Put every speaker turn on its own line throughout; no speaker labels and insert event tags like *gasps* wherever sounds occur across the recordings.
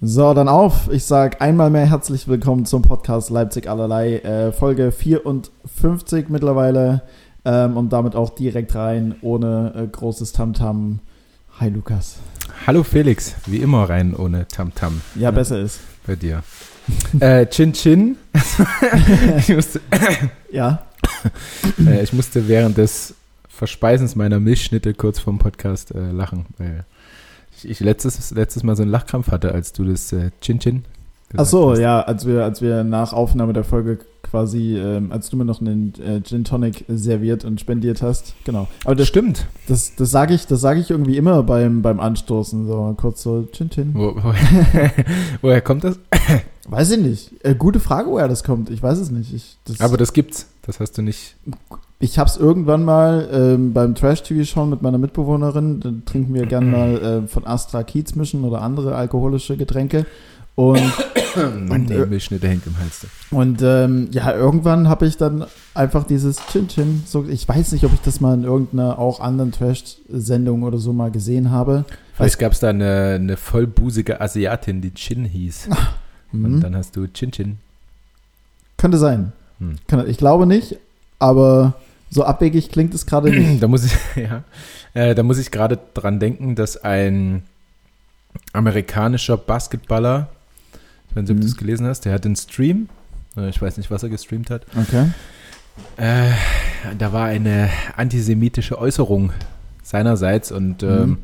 So, dann auf. Ich sage einmal mehr herzlich willkommen zum Podcast Leipzig allerlei, äh, Folge 54 mittlerweile ähm, und damit auch direkt rein, ohne äh, großes Tamtam. Hi Lukas.
Hallo Felix, wie immer rein ohne Tamtam.
-Tam. Ja, besser ist.
Bei dir. *laughs* äh, Chin Chin. *laughs* ich musste, *laughs*
ja.
äh, ich musste während des Verspeisens meiner Milchschnitte kurz vorm Podcast äh, lachen, weil ich, ich, letztes, letztes Mal so einen Lachkrampf hatte, als du das äh, Chin Chin
Ach so, hast. ja, als wir, als wir nach Aufnahme der Folge quasi, ähm, als du mir noch einen äh, Gin Tonic serviert und spendiert hast, genau.
Aber das stimmt.
Das, das sage ich, das ich irgendwie immer beim, beim Anstoßen, so kurz so Chin Chin. Wo,
wo, *laughs* woher kommt das?
Weiß ich nicht. Äh, gute Frage, woher das kommt. Ich weiß es nicht. Ich,
das Aber das gibt's. Das hast du nicht.
Ich habe es irgendwann mal ähm, beim Trash-TV schauen mit meiner Mitbewohnerin. Da trinken wir gerne mal äh, von Astra Kiezmischen oder andere alkoholische Getränke. Und, *coughs*
Mann, die Milchschnitte hängt im Hals.
Und ähm, ja, irgendwann habe ich dann einfach dieses Chin-Chin. So, ich weiß nicht, ob ich das mal in irgendeiner auch anderen Trash-Sendung oder so mal gesehen habe.
Vielleicht gab es da eine, eine vollbusige Asiatin, die Chin hieß. Und mhm. dann hast du Chin-Chin.
Könnte sein. Hm. Ich glaube nicht, aber so abwegig klingt es gerade nicht.
da muss ich, *laughs* ja, äh, da muss ich gerade dran denken, dass ein amerikanischer Basketballer, wenn du mhm. das gelesen hast, der hat einen Stream. Äh, ich weiß nicht, was er gestreamt hat.
Okay.
Äh, da war eine antisemitische Äußerung seinerseits und ähm, mhm.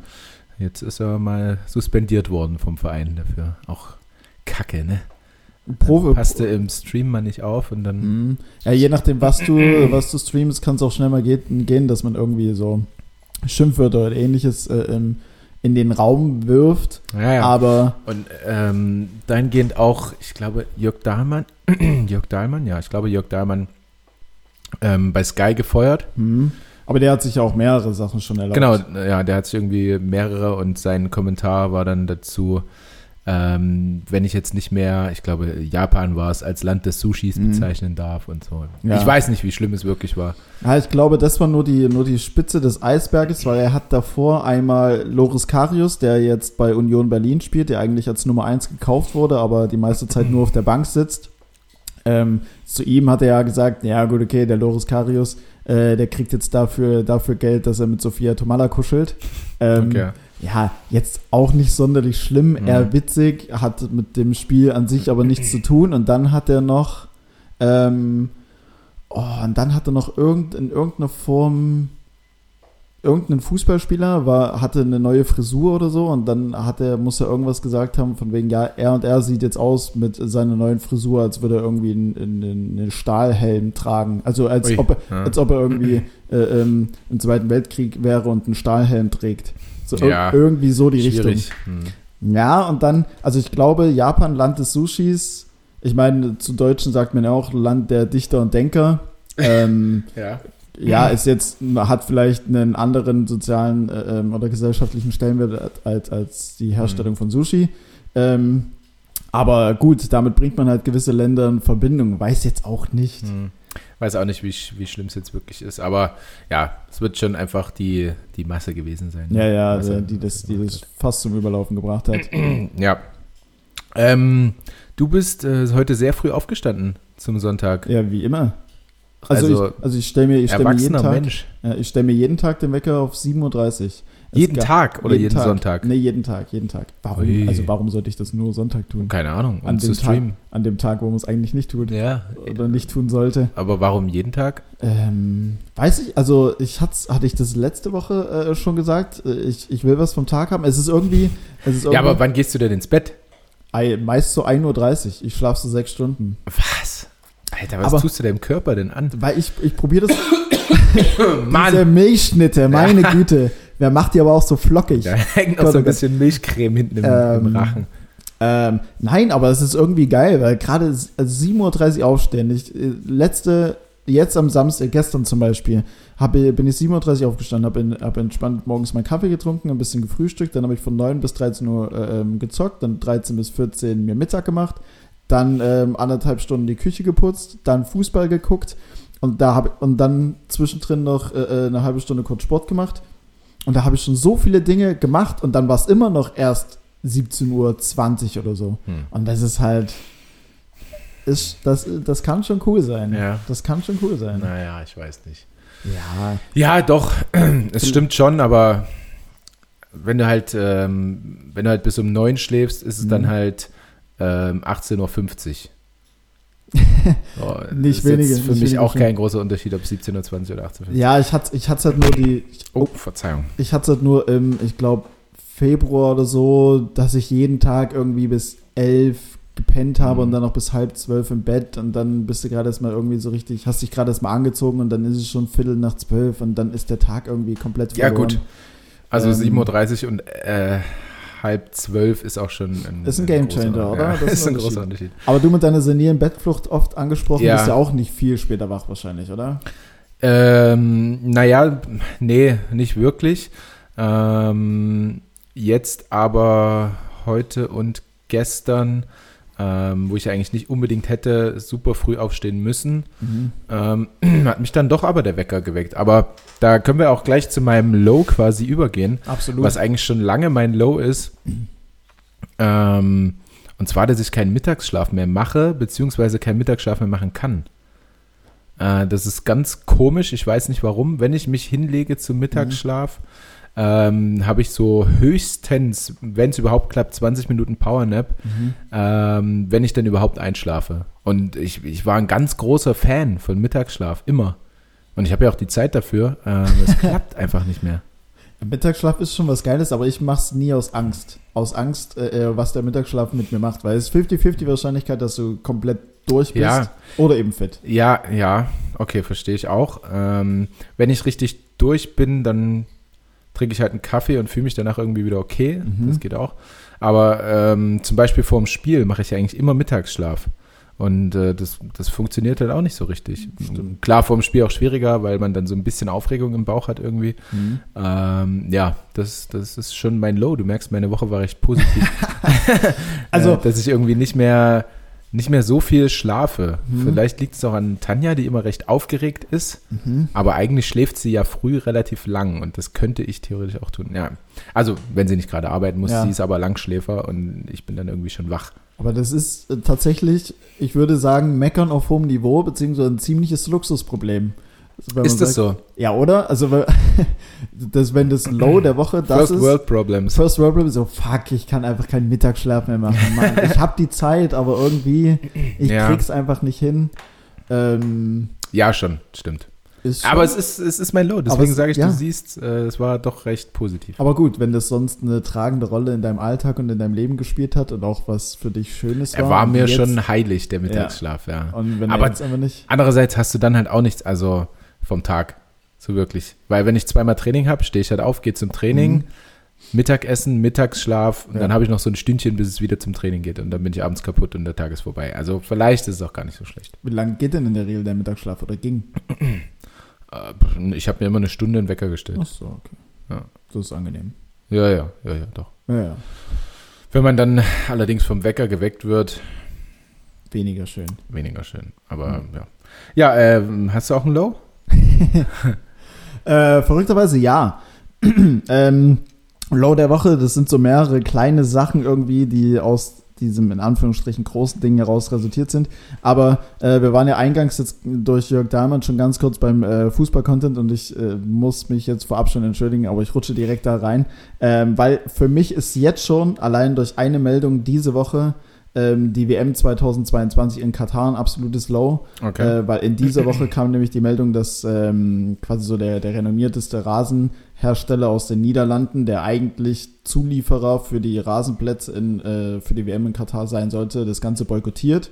jetzt ist er mal suspendiert worden vom Verein dafür. Auch Kacke, ne? Probe. Passte im Stream mal nicht auf und dann.
Mhm. Ja, je nachdem, was du, *clears throat* was du streamst, kann es auch schnell mal gehen, dass man irgendwie so Schimpfwörter oder ähnliches äh, in, in den Raum wirft.
Ja, ja.
Aber.
Und ähm, dahingehend auch, ich glaube, Jörg Dahlmann, *clears throat* Jörg Dahlmann, ja, ich glaube, Jörg Dahlmann ähm, bei Sky gefeuert.
Mhm. Aber der hat sich ja auch mehrere Sachen schon erlaubt.
Genau, ja, der hat sich irgendwie mehrere und sein Kommentar war dann dazu, ähm, wenn ich jetzt nicht mehr, ich glaube, Japan war es, als Land des Sushis mhm. bezeichnen darf und so. Ja. Ich weiß nicht, wie schlimm es wirklich war.
Ja, ich glaube, das war nur die, nur die Spitze des Eisberges, weil er hat davor einmal Loris Karius, der jetzt bei Union Berlin spielt, der eigentlich als Nummer 1 gekauft wurde, aber die meiste Zeit nur auf der Bank sitzt. Ähm, zu ihm hat er ja gesagt, ja gut, okay, der Loris Karius, äh, der kriegt jetzt dafür, dafür Geld, dass er mit Sophia Tomala kuschelt. Ähm, okay ja, jetzt auch nicht sonderlich schlimm, mhm. eher witzig, hat mit dem Spiel an sich aber nichts zu tun. Und dann hat er noch, ähm, oh, und dann hat er noch irgend, in irgendeiner Form, irgendein Fußballspieler war, hatte eine neue Frisur oder so und dann hat er, muss er irgendwas gesagt haben, von wegen, ja, er und er sieht jetzt aus mit seiner neuen Frisur, als würde er irgendwie einen, einen, einen Stahlhelm tragen. Also als, ob er, ja. als ob er irgendwie äh, ähm, im Zweiten Weltkrieg wäre und einen Stahlhelm trägt. So ja, irgendwie so die schwierig. Richtung. Hm. Ja, und dann, also ich glaube, Japan, Land des Sushis. Ich meine, zu Deutschen sagt man ja auch Land der Dichter und Denker. Ähm, *laughs* ja. Ja, ist jetzt, hat vielleicht einen anderen sozialen äh, ähm, oder gesellschaftlichen Stellenwert als, als die Herstellung mhm. von Sushi. Ähm, aber gut, damit bringt man halt gewisse Länder in Verbindung. Weiß jetzt auch nicht. Mhm.
Weiß auch nicht, wie, wie schlimm es jetzt wirklich ist. Aber ja, es wird schon einfach die, die Masse gewesen sein.
Ja, ja, Masse, die, das, die das fast zum Überlaufen gebracht hat. *clears throat*
ja. Ähm, du bist äh, heute sehr früh aufgestanden zum Sonntag.
Ja, wie immer. Also, also ich, also ich stelle mir, stell mir jeden Tag, Mensch. Ja, ich stelle mir jeden Tag den Wecker auf 7.30 Uhr.
Jeden Tag oder jeden, jeden Tag. Sonntag?
Nee, jeden Tag, jeden Tag. Warum? Also warum sollte ich das nur Sonntag tun?
Keine Ahnung.
Um an, dem Tag, an dem Tag, wo man es eigentlich nicht tut.
Ja.
Oder nicht tun sollte.
Aber warum jeden Tag?
Ähm, weiß ich, also ich hatte, hatte ich das letzte Woche äh, schon gesagt. Äh, ich, ich will was vom Tag haben. Es ist irgendwie. Es ist irgendwie
ja, aber wann gehst du denn ins Bett?
Meist so 1.30 Uhr. Ich schlafe so sechs Stunden.
Was? Alter, was aber, tust du deinem Körper denn an?
Weil ich, ich probiere das. *coughs* *coughs* Mann. Diese Milchschnitte, meine. Güte. Wer macht die aber auch so flockig? *laughs*
Da hängt noch so ein bisschen Milchcreme hinten im, ähm, im Rachen.
Ähm, nein, aber es ist irgendwie geil, weil gerade 7.30 Uhr aufstehen. Ich, äh, letzte, jetzt am Samstag, gestern zum Beispiel, hab, bin ich 7.30 Uhr aufgestanden, habe hab entspannt morgens meinen Kaffee getrunken, ein bisschen gefrühstückt, dann habe ich von 9 bis 13 Uhr äh, ähm, gezockt, dann 13 bis 14 mir Mittag gemacht, dann ähm, anderthalb Stunden die Küche geputzt, dann Fußball geguckt und, da hab, und dann zwischendrin noch äh, äh eine halbe Stunde kurz Sport gemacht und da habe ich schon so viele Dinge gemacht und dann war es immer noch erst 17.20 Uhr oder so.
Hm.
Und das ist halt, ist, das, das kann schon cool sein.
Ja.
Das kann schon cool sein.
Naja, ich weiß nicht.
Ja,
Ja, doch, *clears throat* es stimmt schon, aber wenn du halt, ähm, wenn du halt bis um neun schläfst, ist es
Mhm.
dann halt ähm, 18.50 Uhr. So, *laughs*
Nicht
ist
wenige,
Jetzt für
nicht
mich
wenige
auch kein großer Unterschied, ob 17.20 Uhr oder 18.50 Uhr.
ja ich hatte ich hatte halt nur die,
Oh, Verzeihung.
ich hatte halt nur im, ich glaube, Februar oder so, dass ich jeden Tag irgendwie bis elf gepennt habe
Mhm.
und dann noch bis halb zwölf im Bett und dann bist du gerade erst mal irgendwie so richtig, hast dich gerade erst mal angezogen und dann ist es schon Viertel nach zwölf und dann ist der Tag irgendwie komplett
Ja,
verloren.
gut. Also
Ähm,
7.30 Uhr und äh, halb zwölf ist auch schon ein,
Ist ein Gamechanger, oder?
Ja,
Das ist ein *laughs*
ein großer
Unterschied.
Unterschied.
Aber du mit deiner senilen Bettflucht oft angesprochen,
Ja.
bist ja auch nicht viel später wach wahrscheinlich, oder?
Ähm, naja, nee, nicht wirklich. Ähm, jetzt aber heute und gestern, ähm, wo ich eigentlich nicht unbedingt hätte super früh aufstehen müssen,
Mhm.
ähm, *clears throat* hat mich dann doch aber der Wecker geweckt. Aber da können wir auch gleich zu meinem Low quasi übergehen,
Absolut.
was eigentlich schon lange mein Low ist. Ähm, und zwar, dass ich keinen Mittagsschlaf mehr mache, beziehungsweise keinen Mittagsschlaf mehr machen kann. Äh, das ist ganz komisch, ich weiß nicht warum. Wenn ich mich hinlege zum Mittagsschlaf, ähm, habe ich so höchstens, wenn es überhaupt klappt, 20 Minuten Powernap,
Mhm.
ähm, wenn ich denn überhaupt einschlafe. Und ich, ich war ein ganz großer Fan von Mittagsschlaf, immer. Und ich habe ja auch die Zeit dafür. Ähm, es *laughs* klappt einfach nicht mehr.
Mittagsschlaf ist schon was Geiles, aber ich mach's nie aus Angst. Aus Angst, äh, äh, was der Mittagsschlaf mit mir macht. Weil es ist 50-50 Wahrscheinlichkeit, dass du komplett durch bist.
Ja.
Oder eben fit.
Ja, ja, okay, verstehe ich auch. Ähm, wenn ich richtig durch bin, dann trinke ich halt einen Kaffee und fühle mich danach irgendwie wieder okay.
Mhm.
Das geht auch. Aber ähm, zum Beispiel vorm Spiel mache ich ja eigentlich immer Mittagsschlaf. Und äh, das, das funktioniert halt auch nicht so richtig.
Stimmt.
Klar, vorm Spiel auch schwieriger, weil man dann so ein bisschen Aufregung im Bauch hat irgendwie. Ähm, ja, das, das ist schon mein Low. Du merkst, meine Woche war recht positiv. *laughs*
Also-
äh, dass ich irgendwie nicht mehr, nicht mehr so viel schlafe.
Mhm.
Vielleicht liegt es auch an Tanja, die immer recht aufgeregt ist.
Mhm.
Aber eigentlich schläft sie ja früh relativ lang und das könnte ich theoretisch auch tun. Ja, also wenn sie nicht gerade arbeiten muss,
Ja.
sie ist aber Langschläfer und ich bin dann irgendwie schon wach.
Aber das ist äh, tatsächlich, ich würde sagen, meckern auf hohem Niveau, beziehungsweise ein ziemliches Luxusproblem. Also, wenn
ist das
sagt-
so?
Ja, oder? Also, *laughs* das, wenn das Low der Woche das
First
ist.
World Problems.
First World Problem, so fuck, ich kann einfach keinen Mittagsschlaf mehr machen. *laughs* Mann, ich habe die Zeit, aber irgendwie, ich
Ja.
krieg's einfach nicht hin. Ähm,
Ja, schon, stimmt.
schon-
Aber es ist, es ist mein Low,
Aber
deswegen
es-
sage ich,
ja.
du siehst, äh, es war doch recht positiv.
aber gut, wenn das sonst eine tragende Rolle in deinem Alltag und in deinem Leben gespielt hat und auch was für dich Schönes war.
Er war mir
jetzt-
schon heilig, der Mittagsschlaf, ja.
Und wenn
Aber-
er jetzt einfach nicht.
Andererseits hast du dann halt auch nichts, also vom Tag, so wirklich. Weil wenn ich zweimal Training habe, stehe ich halt auf, gehe zum Training,
Mhm.
Mittagessen, Mittagsschlaf und
Ja.
dann habe ich noch so ein Stündchen, bis es wieder zum Training geht und dann bin ich abends kaputt und der Tag ist vorbei. Also vielleicht ist es auch gar nicht so schlecht.
Wie lange geht denn in der Regel der Mittagsschlaf oder ging?
Äh, Ich habe mir immer eine Stunde einen Wecker gestellt.
Ach so, okay.
Ja.
Das ist angenehm.
Ja, ja, ja, ja, doch.
Ja, ja.
Wenn man dann allerdings vom Wecker geweckt wird,
Weniger schön.
weniger schön. Aber
Mhm.
ja. Ja, ähm, hast du auch ein Low? *laughs*
Äh, verrückterweise ja. *clears throat* ähm, Low der Woche, das sind so mehrere kleine Sachen irgendwie, die aus diesem in Anführungsstrichen großen Ding heraus resultiert sind. Aber äh, wir waren ja eingangs jetzt durch Jörg Dahlmann schon ganz kurz beim äh, Fußball-Content und ich äh, muss mich jetzt vorab schon entschuldigen, aber ich rutsche direkt da rein. Ähm, weil für mich ist jetzt schon allein durch eine Meldung diese Woche ähm, die WM 2022 in Katar ein absolutes Low. Äh, weil in dieser Woche kam nämlich die Meldung, dass ähm, quasi so der, der renommierteste Rasenhersteller aus den Niederlanden, der eigentlich Zulieferer für die Rasenplätze in, äh, für die WM in Katar sein sollte, das Ganze boykottiert,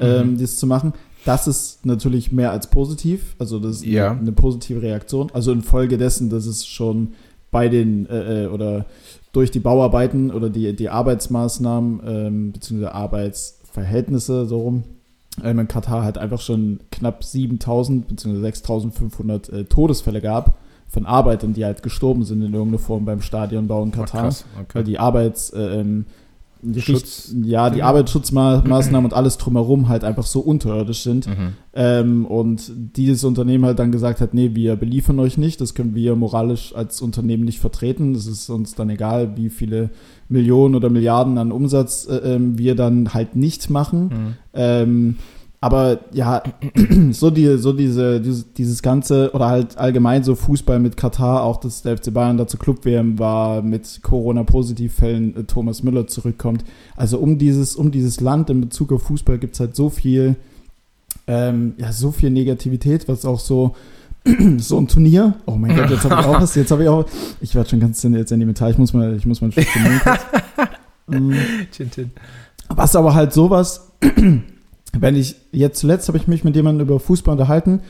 ähm,
Mhm.
dies zu machen. Das ist natürlich mehr als positiv, also das ist
Ja.
eine, eine positive Reaktion. Also infolgedessen, dass es schon bei den äh, äh, oder durch die Bauarbeiten oder die, die Arbeitsmaßnahmen ähm, beziehungsweise Arbeitsverhältnisse so rum ähm, in Katar halt einfach schon knapp 7000 bzw. 6500 äh, Todesfälle gab von Arbeitern, die halt gestorben sind in irgendeiner Form beim Stadionbau in Katar,
krass,
weil
okay.
die Arbeits, äh, ähm, die
Schutz-
Richt- ja, die Arbeitsschutzmaßnahmen und alles drumherum halt einfach so unterirdisch sind.
Mhm.
Ähm, und dieses Unternehmen halt dann gesagt hat, nee, wir beliefern euch nicht, das können wir moralisch als Unternehmen nicht vertreten. Es ist uns dann egal, wie viele Millionen oder Milliarden an Umsatz äh, ähm, wir dann halt nicht machen.
Mhm.
Ähm, aber ja, *clears throat* so, die, so diese, dieses, dieses ganze, oder halt allgemein so Fußball mit Katar, auch dass der FC Bayern dazu Club-WM war, mit Corona-Positivfällen äh, Thomas Müller zurückkommt. Also um dieses, um dieses Land in Bezug auf Fußball gibt es halt so viel, ähm, ja, so viel Negativität, was auch so, *clears throat* so ein Turnier, oh mein Gott, jetzt habe ich auch was, jetzt habe ich auch, ich werde schon ganz sentimental, ich muss mal, ich muss mal ein Stück. *laughs* Mm.
Chin, chin.
Was aber halt sowas, *clears throat* wenn ich, jetzt zuletzt habe ich mich mit jemandem über Fußball unterhalten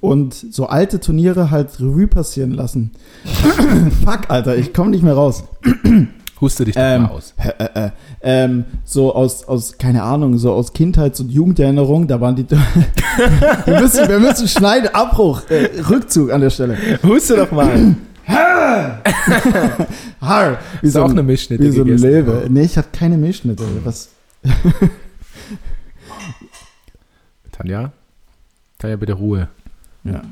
und so alte Turniere halt Revue passieren lassen. *coughs* Fuck, Alter, ich komme nicht mehr raus.
Huste dich doch
Ähm,
mal aus.
Äh, äh, äh, ähm, so aus, aus, keine Ahnung, so aus Kindheits- und Jugenderinnerung, da waren die. *laughs* wir, müssen, wir müssen schneiden, Abbruch, äh, Rückzug an der Stelle.
Huste doch mal.
Har, wie
Ist
so
auch
ein,
eine Milchschnitte
wie so ein. Löwe. Nee, ich hatte keine Milchschnitte. Was?
Tanja? Tanja, bitte Ruhe.
Ja.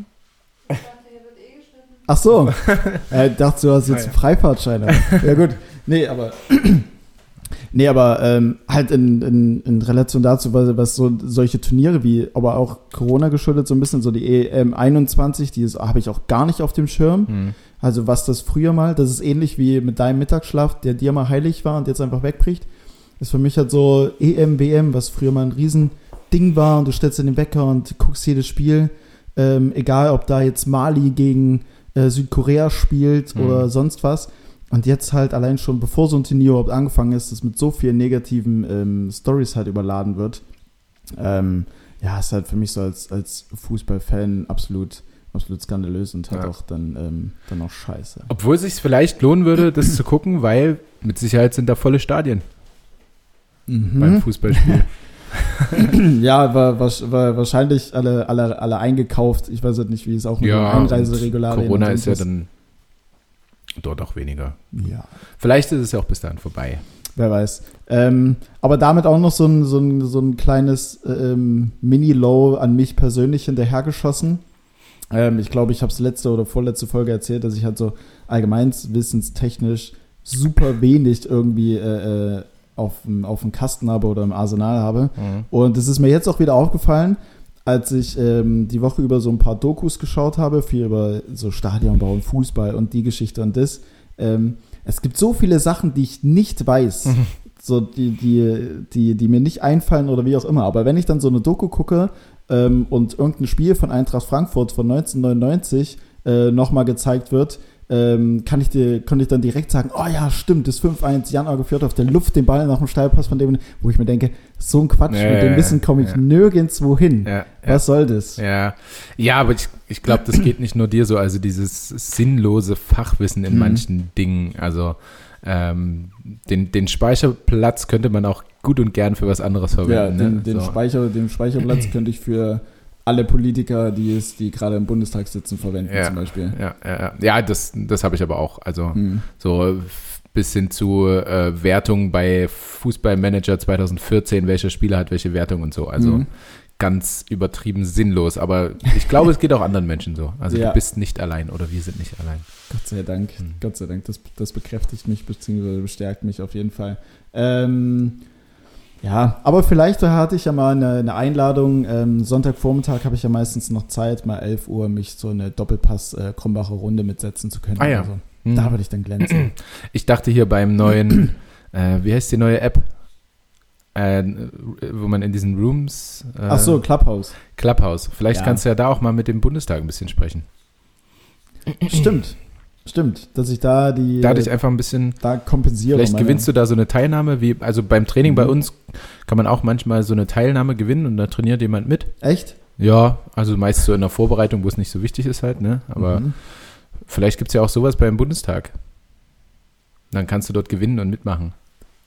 Ach so. *laughs* äh, dachte, du hast jetzt
Ah, ja.
einen Freifahrtschein. aber- Ja gut. Nee, aber *clears throat* nee, aber ähm, halt in, in, in Relation dazu, was, was so solche Turniere wie, aber auch Corona geschuldet so ein bisschen so die EM 21, die habe ich auch gar nicht auf dem Schirm.
Hm.
Also was das früher mal, das ist ähnlich wie mit deinem Mittagsschlaf, der dir mal heilig war und jetzt einfach wegbricht. Ist für mich halt so EM, WM, was früher mal ein Riesending war und du stellst dir den Wecker und guckst jedes Spiel. Ähm, egal, ob da jetzt Mali gegen äh, Südkorea spielt
Mhm.
oder sonst was. Und jetzt halt allein schon, bevor so ein Turnier überhaupt angefangen ist, das mit so vielen negativen ähm, Stories halt überladen wird. Ähm, ja, ist halt für mich so als, als Fußballfan absolut, absolut skandalös und halt
Ja.
auch dann, ähm, dann auch scheiße.
Obwohl es sich vielleicht lohnen würde, das zu gucken, weil mit Sicherheit sind da volle Stadien beim
Mhm.
Fußballspiel. *laughs* *clears throat*
ja, war, war, war wahrscheinlich alle, alle, alle eingekauft. Ich weiß nicht, wie es auch mit
ja,
Einreiseregularien
Corona ist ja dann dort auch weniger.
Ja,
Vielleicht ist es ja auch bis dahin vorbei.
wer weiß. Ähm, aber damit auch noch so ein, so ein, so ein kleines ähm, Mini-Low an mich persönlich hinterhergeschossen. Ähm, ich glaube, ich habe es letzte oder vorletzte Folge erzählt, dass ich halt so allgemeinwissenstechnisch super wenig irgendwie äh, äh, auf, dem- auf dem Kasten habe oder im Arsenal habe. Und es ist mir jetzt auch wieder aufgefallen, als ich ähm, die Woche über so ein paar Dokus geschaut habe, viel über so Stadionbau und Fußball und die Geschichte und das. Ähm, es gibt so viele Sachen, die ich nicht weiß, so die, die, die, die mir nicht einfallen oder wie auch immer. Aber wenn ich dann so eine Doku gucke ähm, und irgendein Spiel von Eintracht Frankfurt von 1999 äh, nochmal gezeigt wird, ähm, kann ich dir, konnte ich dann direkt sagen, oh ja, stimmt, das 5-1 Januar geführt auf der Luft, den Ball nach dem Steilpass von dem, wo ich mir denke, so ein Quatsch,
Ja,
mit dem Wissen komme ich
ja.
nirgendwo hin.
Ja, ja.
Was soll das?
Ja, ja aber ich, ich glaube, das geht nicht nur dir so. Also dieses sinnlose Fachwissen in
Mhm.
manchen Dingen. Also ähm, den, den Speicherplatz könnte man auch gut und gern für was anderes
Ja,
verwenden.
den,
ne?
den,
so.
Speicher, den Speicherplatz könnte ich für alle Politiker, die es, die gerade im Bundestag sitzen, verwenden
Ja.
zum Beispiel.
ja, ja, ja. ja, das, das habe ich aber auch. Also
Hm.
so f- bis hin zu äh, Wertung bei Fußballmanager 2014, welcher Spieler hat welche Wertung und so. Also
Mhm.
ganz übertrieben sinnlos. Aber ich glaube, es geht auch anderen Menschen so. Also
Ja.
du bist nicht allein oder wir sind nicht allein.
Gott sei Dank,
Hm.
Gott sei Dank, das, das bekräftigt mich bzw. bestärkt mich auf jeden Fall. Ähm, ja, aber vielleicht hatte ich ja mal eine, eine Einladung. Ähm, Sonntagvormittag habe ich ja meistens noch Zeit, mal 11 Uhr mich so eine Doppelpass-Krombacher Runde mitsetzen zu können.
Ah ja.
oder so.
Mhm.
Da würde ich dann glänzen. *clears throat*
Ich dachte hier beim neuen, *clears throat* äh, wie heißt die neue App? Äh, wo man in diesen Rooms. Äh,
Ach so, Clubhouse.
Clubhouse. Vielleicht
Ja.
kannst du ja da auch mal mit dem Bundestag ein bisschen sprechen.
Stimmt. Stimmt, dass ich da die
Dadurch einfach ein bisschen.
da kompensiere.
Vielleicht gewinnst du da so eine Teilnahme, wie, also beim Training bei
Mhm.
uns kann man auch manchmal so eine Teilnahme gewinnen und da trainiert jemand mit.
Echt?
Ja, also meist so in der Vorbereitung, wo es nicht so wichtig ist halt, ne? Aber
Mhm.
vielleicht gibt es ja auch sowas beim Bundestag. Dann kannst du dort gewinnen und mitmachen.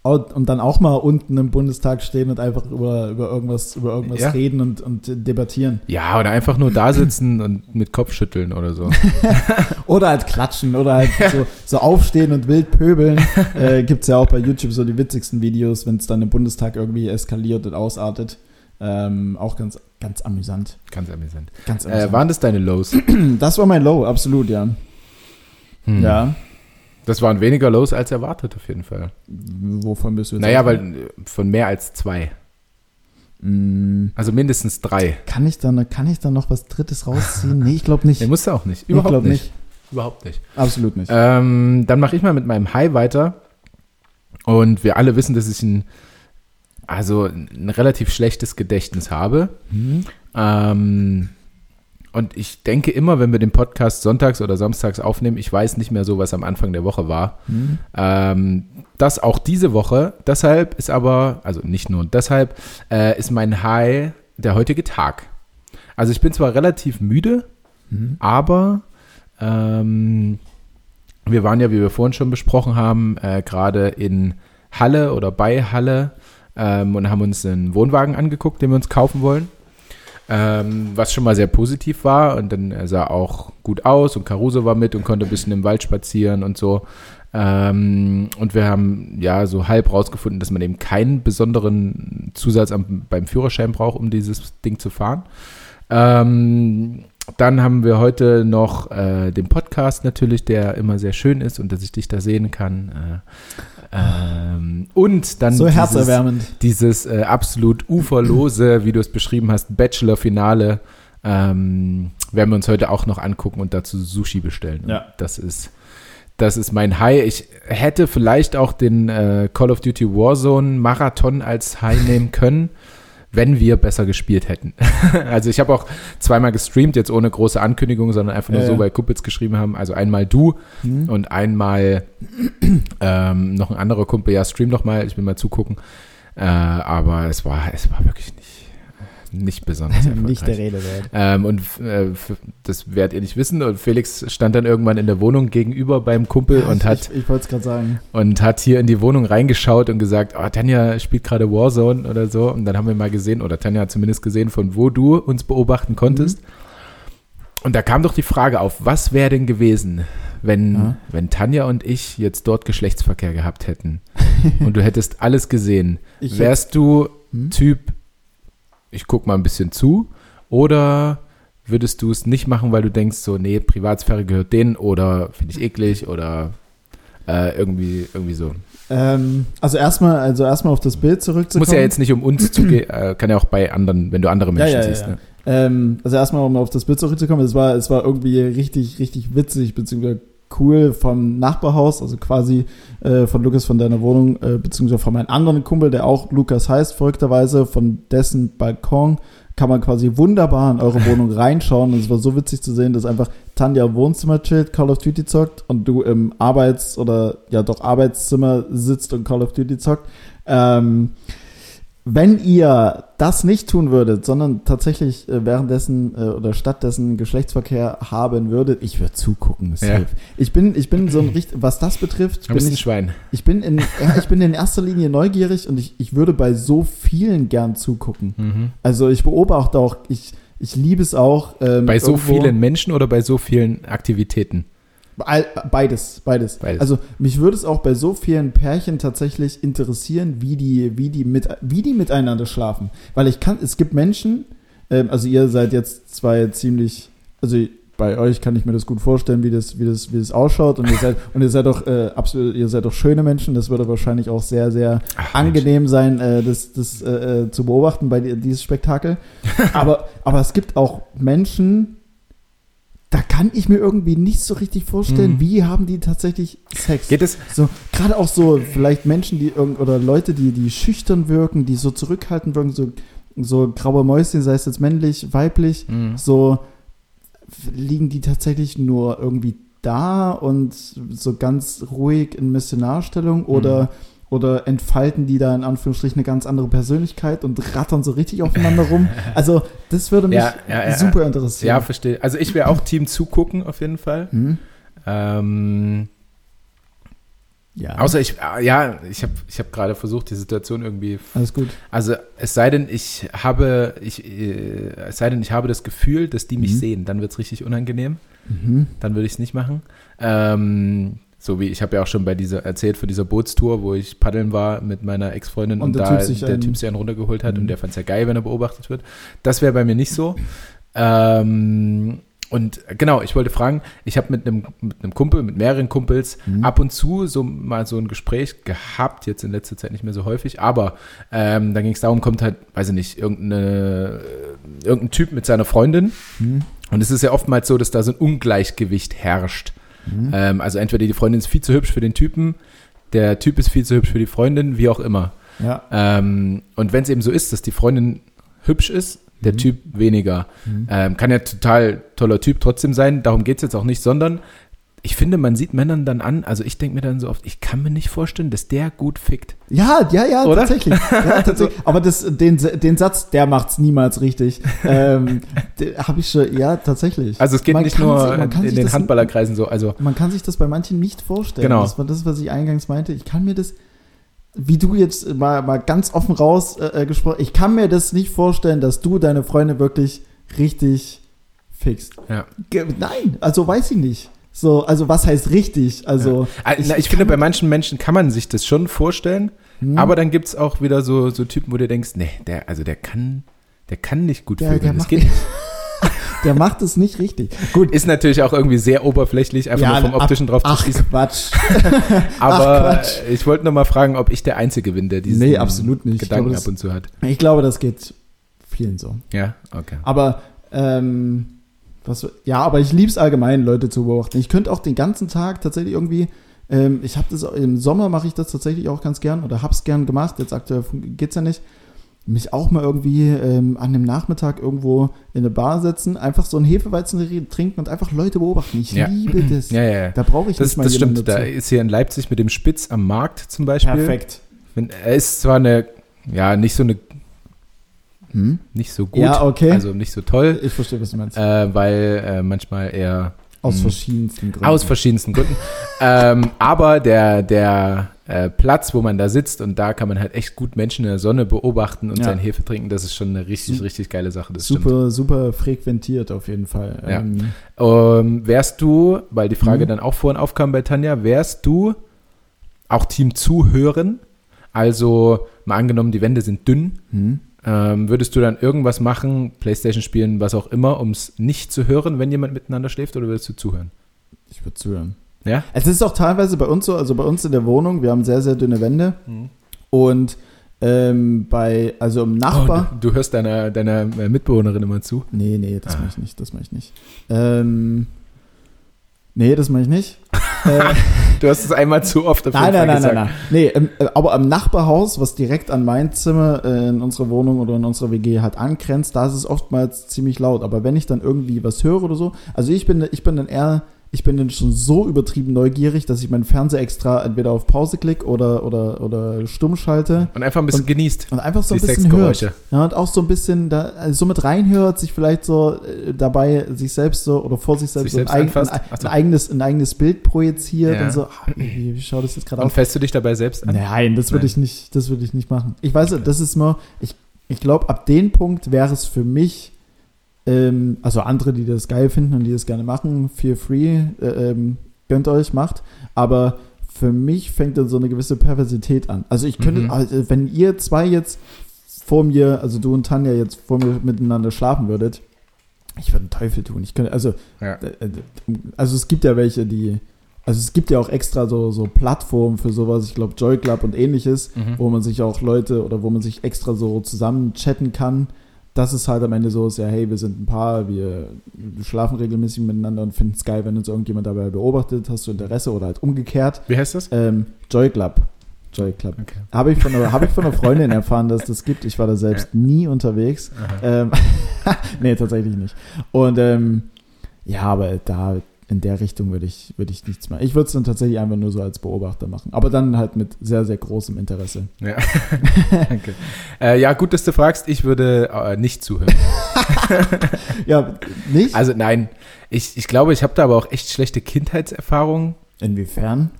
Und, dann auch mal unten im Bundestag stehen und einfach über, über irgendwas, über irgendwas
Ja.
reden und, und debattieren.
Ja, oder einfach nur da sitzen und mit Kopf schütteln oder so. *laughs*
Oder halt klatschen oder halt so, so aufstehen und wild pöbeln. *laughs* Äh, Gibt es ja auch bei YouTube so die witzigsten Videos, wenn es dann im Bundestag irgendwie eskaliert und ausartet. Ähm, auch ganz, ganz amüsant.
Ganz amüsant.
Ganz
Äh,
amüsant.
waren das deine Lows? *clears throat*
das war mein Low, absolut, ja.
Hm.
Ja.
Das waren weniger Lows als erwartet auf jeden Fall.
Wovon bist du jetzt
Naja, weil äh, von mehr als zwei.
Mm,
Also mindestens drei.
Kann ich, da, kann ich da noch was Drittes rausziehen? Nee, ich glaube nicht. *laughs*
Nee, musst du auch nicht.
ich
Überhaupt nicht.
nicht.
Überhaupt nicht.
Absolut nicht.
Ähm, dann mache ich mal mit meinem High weiter. Und wir alle wissen, dass ich ein, also ein relativ schlechtes Gedächtnis habe.
Hm?
Ähm, und ich denke immer, wenn wir den Podcast sonntags oder samstags aufnehmen, ich weiß nicht mehr so, was am Anfang der Woche war.
Hm?
Ähm, das auch diese Woche. Deshalb ist aber, also nicht nur deshalb, äh, ist mein High der heutige Tag. Also ich bin zwar relativ müde,
Hm?
aber ähm, wir waren ja, wie wir vorhin schon besprochen haben, äh, gerade in Halle oder bei Halle ähm, und haben uns einen Wohnwagen angeguckt, den wir uns kaufen wollen. Ähm, was schon mal sehr positiv war und dann sah auch gut aus und Caruso war mit und konnte ein bisschen im Wald spazieren und so. Ähm, und wir haben ja so halb rausgefunden, dass man eben keinen besonderen Zusatz am, beim Führerschein braucht, um dieses Ding zu fahren. Ähm, dann haben wir heute noch äh, den Podcast natürlich, der immer sehr schön ist und dass ich dich da sehen kann. Äh, ähm, und dann
So
dieses, dieses äh, absolut uferlose, wie du es beschrieben hast, Bachelor-Finale ähm, werden wir uns heute auch noch angucken und dazu Sushi bestellen.
Ja.
Das ist, das ist mein High. Ich hätte vielleicht auch den äh, Call of Duty Warzone Marathon als High nehmen können, wenn wir besser gespielt hätten. *laughs* also ich habe auch zweimal gestreamt, jetzt ohne große Ankündigung, sondern einfach nur
Ja,
so, weil Kumpels geschrieben haben. Also einmal du
Hm?
und einmal *clears throat* ähm, noch ein anderer Kumpel, ja, stream doch mal, ich will mal zugucken. Äh, aber es war, es war wirklich nicht, nicht besonders *laughs* erfolgreich.
Nicht der Rede wert.
Ähm, und äh, das werdet ihr nicht wissen. Und Felix stand dann irgendwann in der Wohnung gegenüber beim Kumpel und hat,
Ich, ich wollte es gerade sagen.
und hat hier in die Wohnung reingeschaut und gesagt, oh, Tanja spielt gerade Warzone oder so. Und dann haben wir mal gesehen, oder Tanja hat zumindest gesehen, von wo du uns beobachten konntest. Und da kam doch die Frage auf, was wäre denn gewesen, wenn,
Ja.
wenn Tanja und ich jetzt dort Geschlechtsverkehr gehabt hätten *laughs* und du hättest alles gesehen.
Ich
Wärst du
Hm?
Typ, ich guck mal ein bisschen zu, oder würdest du es nicht machen, weil du denkst, so, nee, Privatsphäre gehört denen oder finde ich eklig oder äh, irgendwie, irgendwie so.
Ähm, also erstmal, also erstmal auf das Bild zurückzukommen.
Muss ja jetzt nicht um uns zu gehen, äh, kann ja auch bei anderen, wenn du andere Menschen
ja,
siehst.
ja.
Ne?
Ähm, also erstmal, um auf das Bild zurückzukommen, es war, es war irgendwie richtig, richtig witzig, beziehungsweise cool vom Nachbarhaus, also quasi äh, von Lukas von deiner Wohnung, äh, beziehungsweise von meinem anderen Kumpel, der auch Lukas heißt, verrückterweise, von dessen Balkon kann man quasi wunderbar in eure Wohnung *laughs* reinschauen. Und es war so witzig zu sehen, dass einfach Tanja im Wohnzimmer chillt, Call of Duty zockt und du im Arbeits- oder ja doch Arbeitszimmer sitzt und Call of Duty zockt. Ähm, wenn ihr das nicht tun würdet, sondern tatsächlich äh, währenddessen äh, oder stattdessen Geschlechtsverkehr haben würdet, ich würde zugucken.
Ja.
Ich bin, ich bin so ein richtig, was das betrifft, bin ich,
Schwein.
ich bin in, *laughs* ja, ich bin in erster Linie neugierig und ich, ich würde bei so vielen gern zugucken.
Mhm.
Also ich beobachte auch, ich, ich liebe es auch. ähm,
Bei so
irgendwo-
vielen Menschen oder bei so vielen Aktivitäten?
Beides, beides,
Beides.
Also mich würde es auch bei so vielen Pärchen tatsächlich interessieren, wie die, wie die mit, wie die miteinander schlafen. Weil ich kann, es gibt Menschen, ähm, also ihr seid jetzt zwei ziemlich, also bei euch kann ich mir das gut vorstellen, wie das, wie das, wie das ausschaut und ihr seid, *laughs* und ihr seid doch äh, absolut, ihr seid doch schöne Menschen. Das würde wahrscheinlich auch sehr, sehr
Ach,
angenehm sein, äh, das, das äh, äh, zu beobachten bei di- dieses Spektakel. *laughs* aber, aber es gibt auch Menschen, da kann ich mir irgendwie nicht so richtig vorstellen,
Mhm.
wie haben die tatsächlich Sex.
Geht es?
so gerade auch so vielleicht Menschen, die irgend oder Leute, die die schüchtern wirken, die so zurückhaltend wirken, so so graue Mäuschen, sei es jetzt männlich, weiblich,
Mhm.
so liegen die tatsächlich nur irgendwie da und so ganz ruhig in Missionarstellung oder
Mhm.
Oder entfalten die da in Anführungsstrichen eine ganz andere Persönlichkeit und rattern so richtig aufeinander rum? *laughs* Also, das würde mich
Ja, ja, ja.
super
Ja,
interessieren.
verstehe. Also ich wäre auch Team zugucken auf jeden Fall.
Hm?
Ähm,
Ja.
Außer ich, äh, ja, ich habe ich hab gerade versucht, die Situation irgendwie.
Alles gut.
Also es sei denn, ich habe, ich, äh, es sei denn, ich habe das Gefühl, dass die mich
Mhm.
sehen, dann wird es richtig unangenehm.
Mhm.
Dann würde ich es nicht machen. Ähm, so wie ich habe ja auch schon bei dieser erzählt von dieser Bootstour, wo ich paddeln war mit meiner Ex-Freundin und,
Und der
da
Typ sich
der
einen-
Typ sich einen runtergeholt hat
Mhm.
und der fand es ja geil, wenn er beobachtet wird. Das wäre bei mir nicht so. Ähm, und genau, ich wollte fragen, ich habe mit einem mit einem Kumpel, mit mehreren Kumpels
Mhm.
ab und zu so mal so ein Gespräch gehabt, jetzt in letzter Zeit nicht mehr so häufig, aber ähm, da ging es darum, kommt halt, weiß ich nicht, irgendeine, irgendein Typ mit seiner Freundin
Mhm.
und es ist ja oftmals so, dass da so ein Ungleichgewicht herrscht.
Mhm.
Ähm, also entweder die Freundin ist viel zu hübsch für den Typen, der Typ ist viel zu hübsch für die Freundin, wie auch immer.
Ja.
Ähm, und wenn es eben so ist, dass die Freundin hübsch ist, der
Mhm.
Typ weniger.
Mhm.
Ähm, kann ja total toller Typ trotzdem sein, darum geht es jetzt auch nicht, sondern ich finde, man sieht Männern dann an, also ich denke mir dann so oft, ich kann mir nicht vorstellen, dass der gut fickt.
Ja, ja, ja,
Oder?
tatsächlich. Ja, *laughs* tatsächlich. Aber das, den, den Satz, der macht's niemals richtig. ähm, Habe ich schon, ja, tatsächlich.
Also es geht
Man
nicht nur
sich-
in den
das-
Handballerkreisen so, also
Man kann sich das bei manchen nicht vorstellen.
Genau.
Das war das, was ich eingangs meinte. Ich kann mir das, wie du jetzt mal, mal ganz offen raus äh, gesprochen, ich kann mir das nicht vorstellen, dass du deine Freunde wirklich richtig fixst.
ja.
Nein, also weiß ich nicht. So, also was heißt richtig? Also
Ah, na, ich, finde, bei manchen Menschen kann man sich das schon vorstellen,
hm,
aber dann gibt es auch wieder so, so Typen, wo du denkst, nee, der, also der kann, der kann nicht gut
der, der,
vögeln. Das
macht,
geht nicht. *laughs*
der macht es nicht richtig. Gut.
Ist natürlich auch irgendwie sehr oberflächlich, einfach nur vom
ach-
optischen drauf zu
Ach
schließen.
Quatsch. *laughs*
Aber
Quatsch.
ich wollte nur mal fragen, ob ich der Einzige bin, der diesen
Nee, absolut nicht. Ich
Gedanken
glaube, das-
ab und zu hat.
Ich glaube, das geht vielen so.
Ja, okay.
Aber ähm, was, ja, aber ich liebe es allgemein, Leute zu beobachten. Ich könnte auch den ganzen Tag tatsächlich irgendwie, ähm, ich habe das im Sommer mache ich das tatsächlich auch ganz gern oder hab's gern gemacht. Jetzt aktuell geht's ja nicht. Mich auch mal irgendwie ähm, an dem Nachmittag irgendwo in eine Bar setzen, einfach so ein Hefeweizen trinken und einfach Leute beobachten. Ich
Ja.
liebe *clears throat* das.
Ja, ja.
Da brauche ich
Das,
nicht mal
das stimmt. Da
dazu.
ist hier in Leipzig mit dem Spitz am Markt zum Beispiel.
Perfekt.
Wenn- Er ist zwar eine, ja, nicht so eine,
Hm?
nicht so gut,
Ja, okay.
also nicht so toll,
Ich verstehe, was du meinst.
äh, weil äh, manchmal eher
Aus
hm.
verschiedensten Gründen.
Aus verschiedensten Gründen. *laughs* ähm, aber der, der äh, Platz, wo man da sitzt und da kann man halt echt gut Menschen in der Sonne beobachten und
Ja.
sein Hefe trinken, das ist schon eine richtig, richtig geile Sache. Das stimmt.
super, super frequentiert auf jeden Fall.
Ja.
Ähm,
Ähm, wärst du, weil die Frage
Mhm.
dann auch vorhin aufkam bei Tanja, wärst du auch Team Zuhören? Also mal angenommen, die Wände sind dünn.
hm?
Ähm, würdest du dann irgendwas machen, Playstation spielen, was auch immer, um es nicht zu hören, wenn jemand miteinander schläft, oder würdest du zuhören?
Ich würde zuhören.
Ja?
Es ist auch teilweise bei uns so, also bei uns in der Wohnung, wir haben sehr, sehr dünne Wände und ähm, bei, also im
Oh,
Nachbar.
du, du hörst deiner, deiner äh, Mitbewohnerin immer zu.
nee, nee, das
Ah.
mache ich nicht, das mache ich nicht. Ähm, nee, das mache ich nicht. *laughs* äh,
Du hast es einmal zu oft auf
nein, nein, nein,
gesagt.
nein, nein. Nee, im, äh, aber am Nachbarhaus, was direkt an mein Zimmer äh, in unserer Wohnung oder in unserer WG halt angrenzt, da ist es oftmals ziemlich laut. Aber wenn ich dann irgendwie was höre oder so, also ich bin, ich bin dann eher, ich bin dann schon so übertrieben neugierig, dass ich meinen Fernseher extra entweder auf Pause klicke oder, oder, oder stumm schalte
Und einfach ein bisschen
Und-
genießt.
und einfach so ein bisschen hört. Ja, und auch so ein bisschen da, also so mit reinhört, sich vielleicht so äh, dabei sich selbst so oder vor sich selbst,
Sich
so
selbst
ein, ein,
Ach so.
ein, eigenes, ein eigenes Bild projiziert
Ja.
und so, ah, wie, wie schaut das jetzt gerade
Und
aus?
fässt du dich dabei selbst an?
Nein, das würde ich nicht, das würde ich nicht machen. Ich weiß,
Okay.
das ist nur, ich, ich glaube, ab dem Punkt wäre es für mich, ähm, also andere, die das geil finden und die das gerne machen, feel free, äh, ähm, gönnt euch, macht. Aber für mich fängt dann so eine gewisse Perversität an. Also ich könnte,
Mhm.
also wenn ihr zwei jetzt vor mir, also du und Tanja jetzt vor mir miteinander schlafen würdet, ich würde einen Teufel tun. Ich könnte, also
Ja.
äh, also es gibt ja welche, die, also es gibt ja auch extra so, so Plattformen für sowas, ich glaube Joy Club und ähnliches,
Mhm.
wo man sich auch Leute oder wo man sich extra so zusammen chatten kann. Das ist halt am Ende so, ist ja, hey, wir sind ein Paar, wir schlafen regelmäßig miteinander und finden es geil, wenn uns irgendjemand dabei beobachtet, hast du Interesse oder halt umgekehrt.
Wie heißt das?
Ähm, Joy Club. Joy Club.
Okay.
Habe ich, von einer- habe ich von einer Freundin erfahren, dass das gibt. Ich war da selbst nie unterwegs. Ähm, *laughs* nee, tatsächlich nicht. Und ähm, ja, aber da in der Richtung würde ich, würde ich nichts machen. Ich würde es dann tatsächlich einfach nur so als Beobachter machen. Aber dann halt mit sehr, sehr großem Interesse.
Ja. *laughs* Danke. Äh, ja, gut, dass du fragst. Ich würde äh, nicht zuhören. *laughs*
Ja, nicht?
Also nein, ich, ich glaube, ich habe da aber auch echt schlechte Kindheitserfahrungen.
Inwiefern?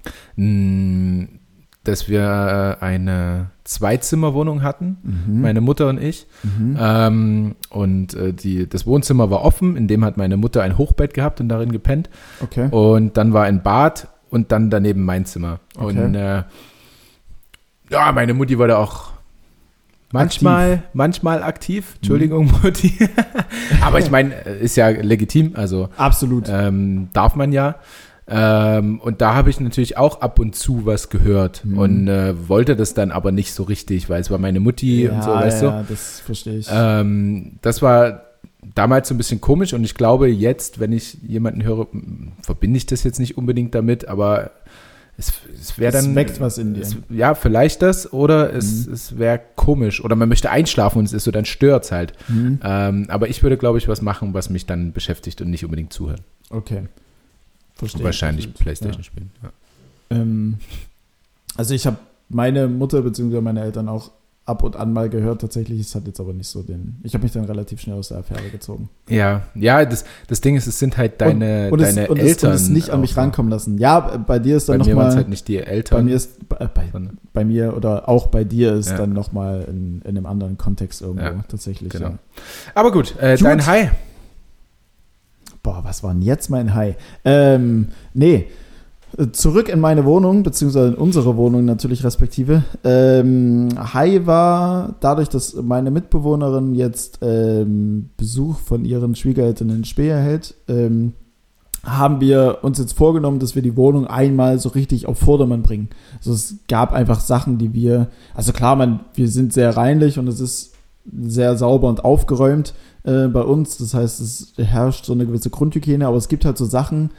Dass wir äh, eine Zweizimmerwohnung hatten,
Mhm.
meine Mutter und ich.
Mhm.
Ähm, und äh, die, das Wohnzimmer war offen, in dem hat meine Mutter ein Hochbett gehabt und darin gepennt.
Okay.
Und dann war ein Bad und dann daneben mein Zimmer.
Okay.
Und äh, ja, meine Mutti war da auch manchmal, manchmal aktiv. Entschuldigung,
Mhm.
Mutti. *laughs* Aber ich meine, äh, ist ja legitim, also
Absolut.
ähm, darf man ja. Ähm, und da habe ich natürlich auch ab und zu was gehört
Mhm.
und äh, wollte das dann aber nicht so richtig, weil es war meine Mutti und so, weißt
ja, das verstehe ich.
du. Ähm, das war damals so ein bisschen komisch und ich glaube jetzt, wenn ich jemanden höre, verbinde ich das jetzt nicht unbedingt damit, aber es, es wäre
Es
dann.
weckt was in dir.
Es, ja, vielleicht das oder es,
Mhm.
es wäre komisch oder man möchte einschlafen und es ist so, dann stört es halt.
Mhm.
Ähm, aber ich würde, glaube ich, was machen, was mich dann beschäftigt und nicht unbedingt zuhören.
Okay. Verstehe.
Wahrscheinlich
absolut.
Playstation spielen. Ja.
Ähm, also ich habe meine Mutter bzw. meine Eltern auch ab und an mal gehört. Tatsächlich, es hat jetzt aber nicht so den. Ich habe mich dann relativ schnell aus der Affäre gezogen.
Ja, ja, das, das Ding ist, es sind halt deine,
und
deine
es, und
Eltern.
Es, und es nicht an mich
so.
rankommen lassen. Ja, bei dir ist
Bei
dann
mir waren es
nochmal.
halt nicht die Eltern.
bei mir ist bei, bei, bei mir oder auch bei dir ist
Ja.
dann nochmal in, in einem anderen Kontext irgendwo
Ja,
tatsächlich.
genau.
Ja.
aber gut, äh,
Gut.
dein High.
Boah, was war denn jetzt mein High? Ähm, nee. Zurück in meine Wohnung, beziehungsweise in unsere Wohnung natürlich respektive. Ähm, High war dadurch, dass meine Mitbewohnerin jetzt ähm, Besuch von ihren Schwiegereltern in Spee erhält, ähm, haben wir uns jetzt vorgenommen, dass wir die Wohnung einmal so richtig auf Vordermann bringen. Also es gab einfach Sachen, die wir, also klar, man, wir sind sehr reinlich und es ist sehr sauber und aufgeräumt äh, bei uns. Das heißt, es herrscht so eine gewisse Grundhygiene, aber es gibt halt so Sachen,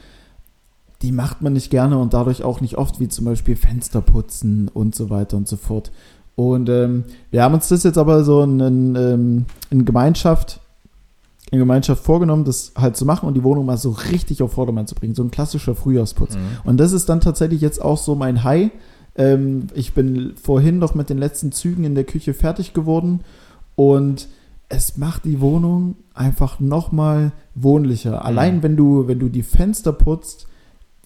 die macht man nicht gerne und dadurch auch nicht oft, wie zum Beispiel Fenster putzen und so weiter und so fort. Und ähm, wir haben uns das jetzt aber so in, in, ähm, in Gemeinschaft in Gemeinschaft vorgenommen, das halt zu machen und die Wohnung mal so richtig auf Vordermann zu bringen. So ein klassischer Frühjahrsputz. Und das ist dann tatsächlich jetzt auch so mein High. Ähm, ich bin vorhin noch mit den letzten Zügen in der Küche fertig geworden und es macht die Wohnung einfach nochmal wohnlicher. Allein wenn du, wenn du die Fenster putzt,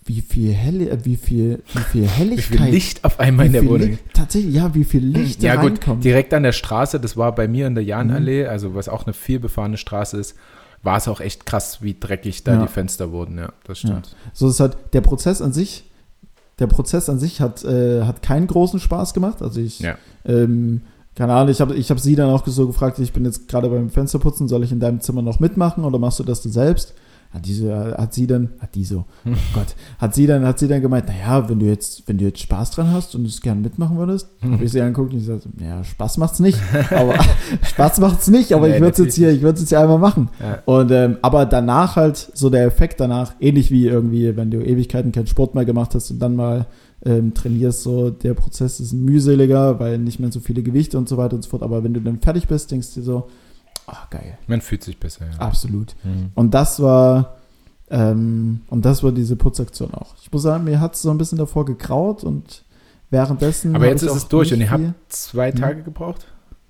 wie viel helle, äh, wie viel, wie viel
Wie
Helligkeit.
viel Licht auf einmal in
wie
der Wohnung.
Licht, tatsächlich, ja, wie viel Licht da
Ja gut,
reinkommt.
direkt an der Straße, das war bei mir in der Jahnallee,
Mhm.
also was auch eine viel befahrene Straße ist, war es auch echt krass, wie dreckig da
Ja.
die Fenster wurden. Ja, das stimmt.
So ist halt der Prozess an sich. Der Prozess an sich hat, äh, hat keinen großen Spaß gemacht. Also ich,
Ja.
ähm, keine Ahnung, ich habe ich hab sie dann auch so gefragt, ich bin jetzt gerade beim Fensterputzen, soll ich in deinem Zimmer noch mitmachen oder machst du das du selbst? Hat diese, hat sie dann, hat die so, oh Gott, hat sie dann, hat sie dann gemeint, naja, wenn du jetzt, wenn du jetzt Spaß dran hast und es gerne mitmachen würdest, habe ich sie angeguckt und ich sagte, ja, Spaß macht's nicht, aber *laughs* Spaß macht's nicht, aber
Nee,
ich würde es jetzt hier, ich würde es jetzt hier einmal machen.
Ja.
Und ähm, aber danach halt so der Effekt danach, ähnlich wie irgendwie, wenn du Ewigkeiten keinen Sport mehr gemacht hast und dann mal ähm, trainierst, so der Prozess ist mühseliger, weil nicht mehr so viele Gewichte und so weiter und so fort. Aber wenn du dann fertig bist, denkst du dir so, ah geil,
Man fühlt sich besser, ja.
absolut.
Mhm.
Und das war ähm, und das war diese Putzaktion auch. Ich muss sagen, mir hat es so ein bisschen davor gekraut und währenddessen.
Aber jetzt ist es durch und ihr habt zwei
Mhm.
Tage gebraucht?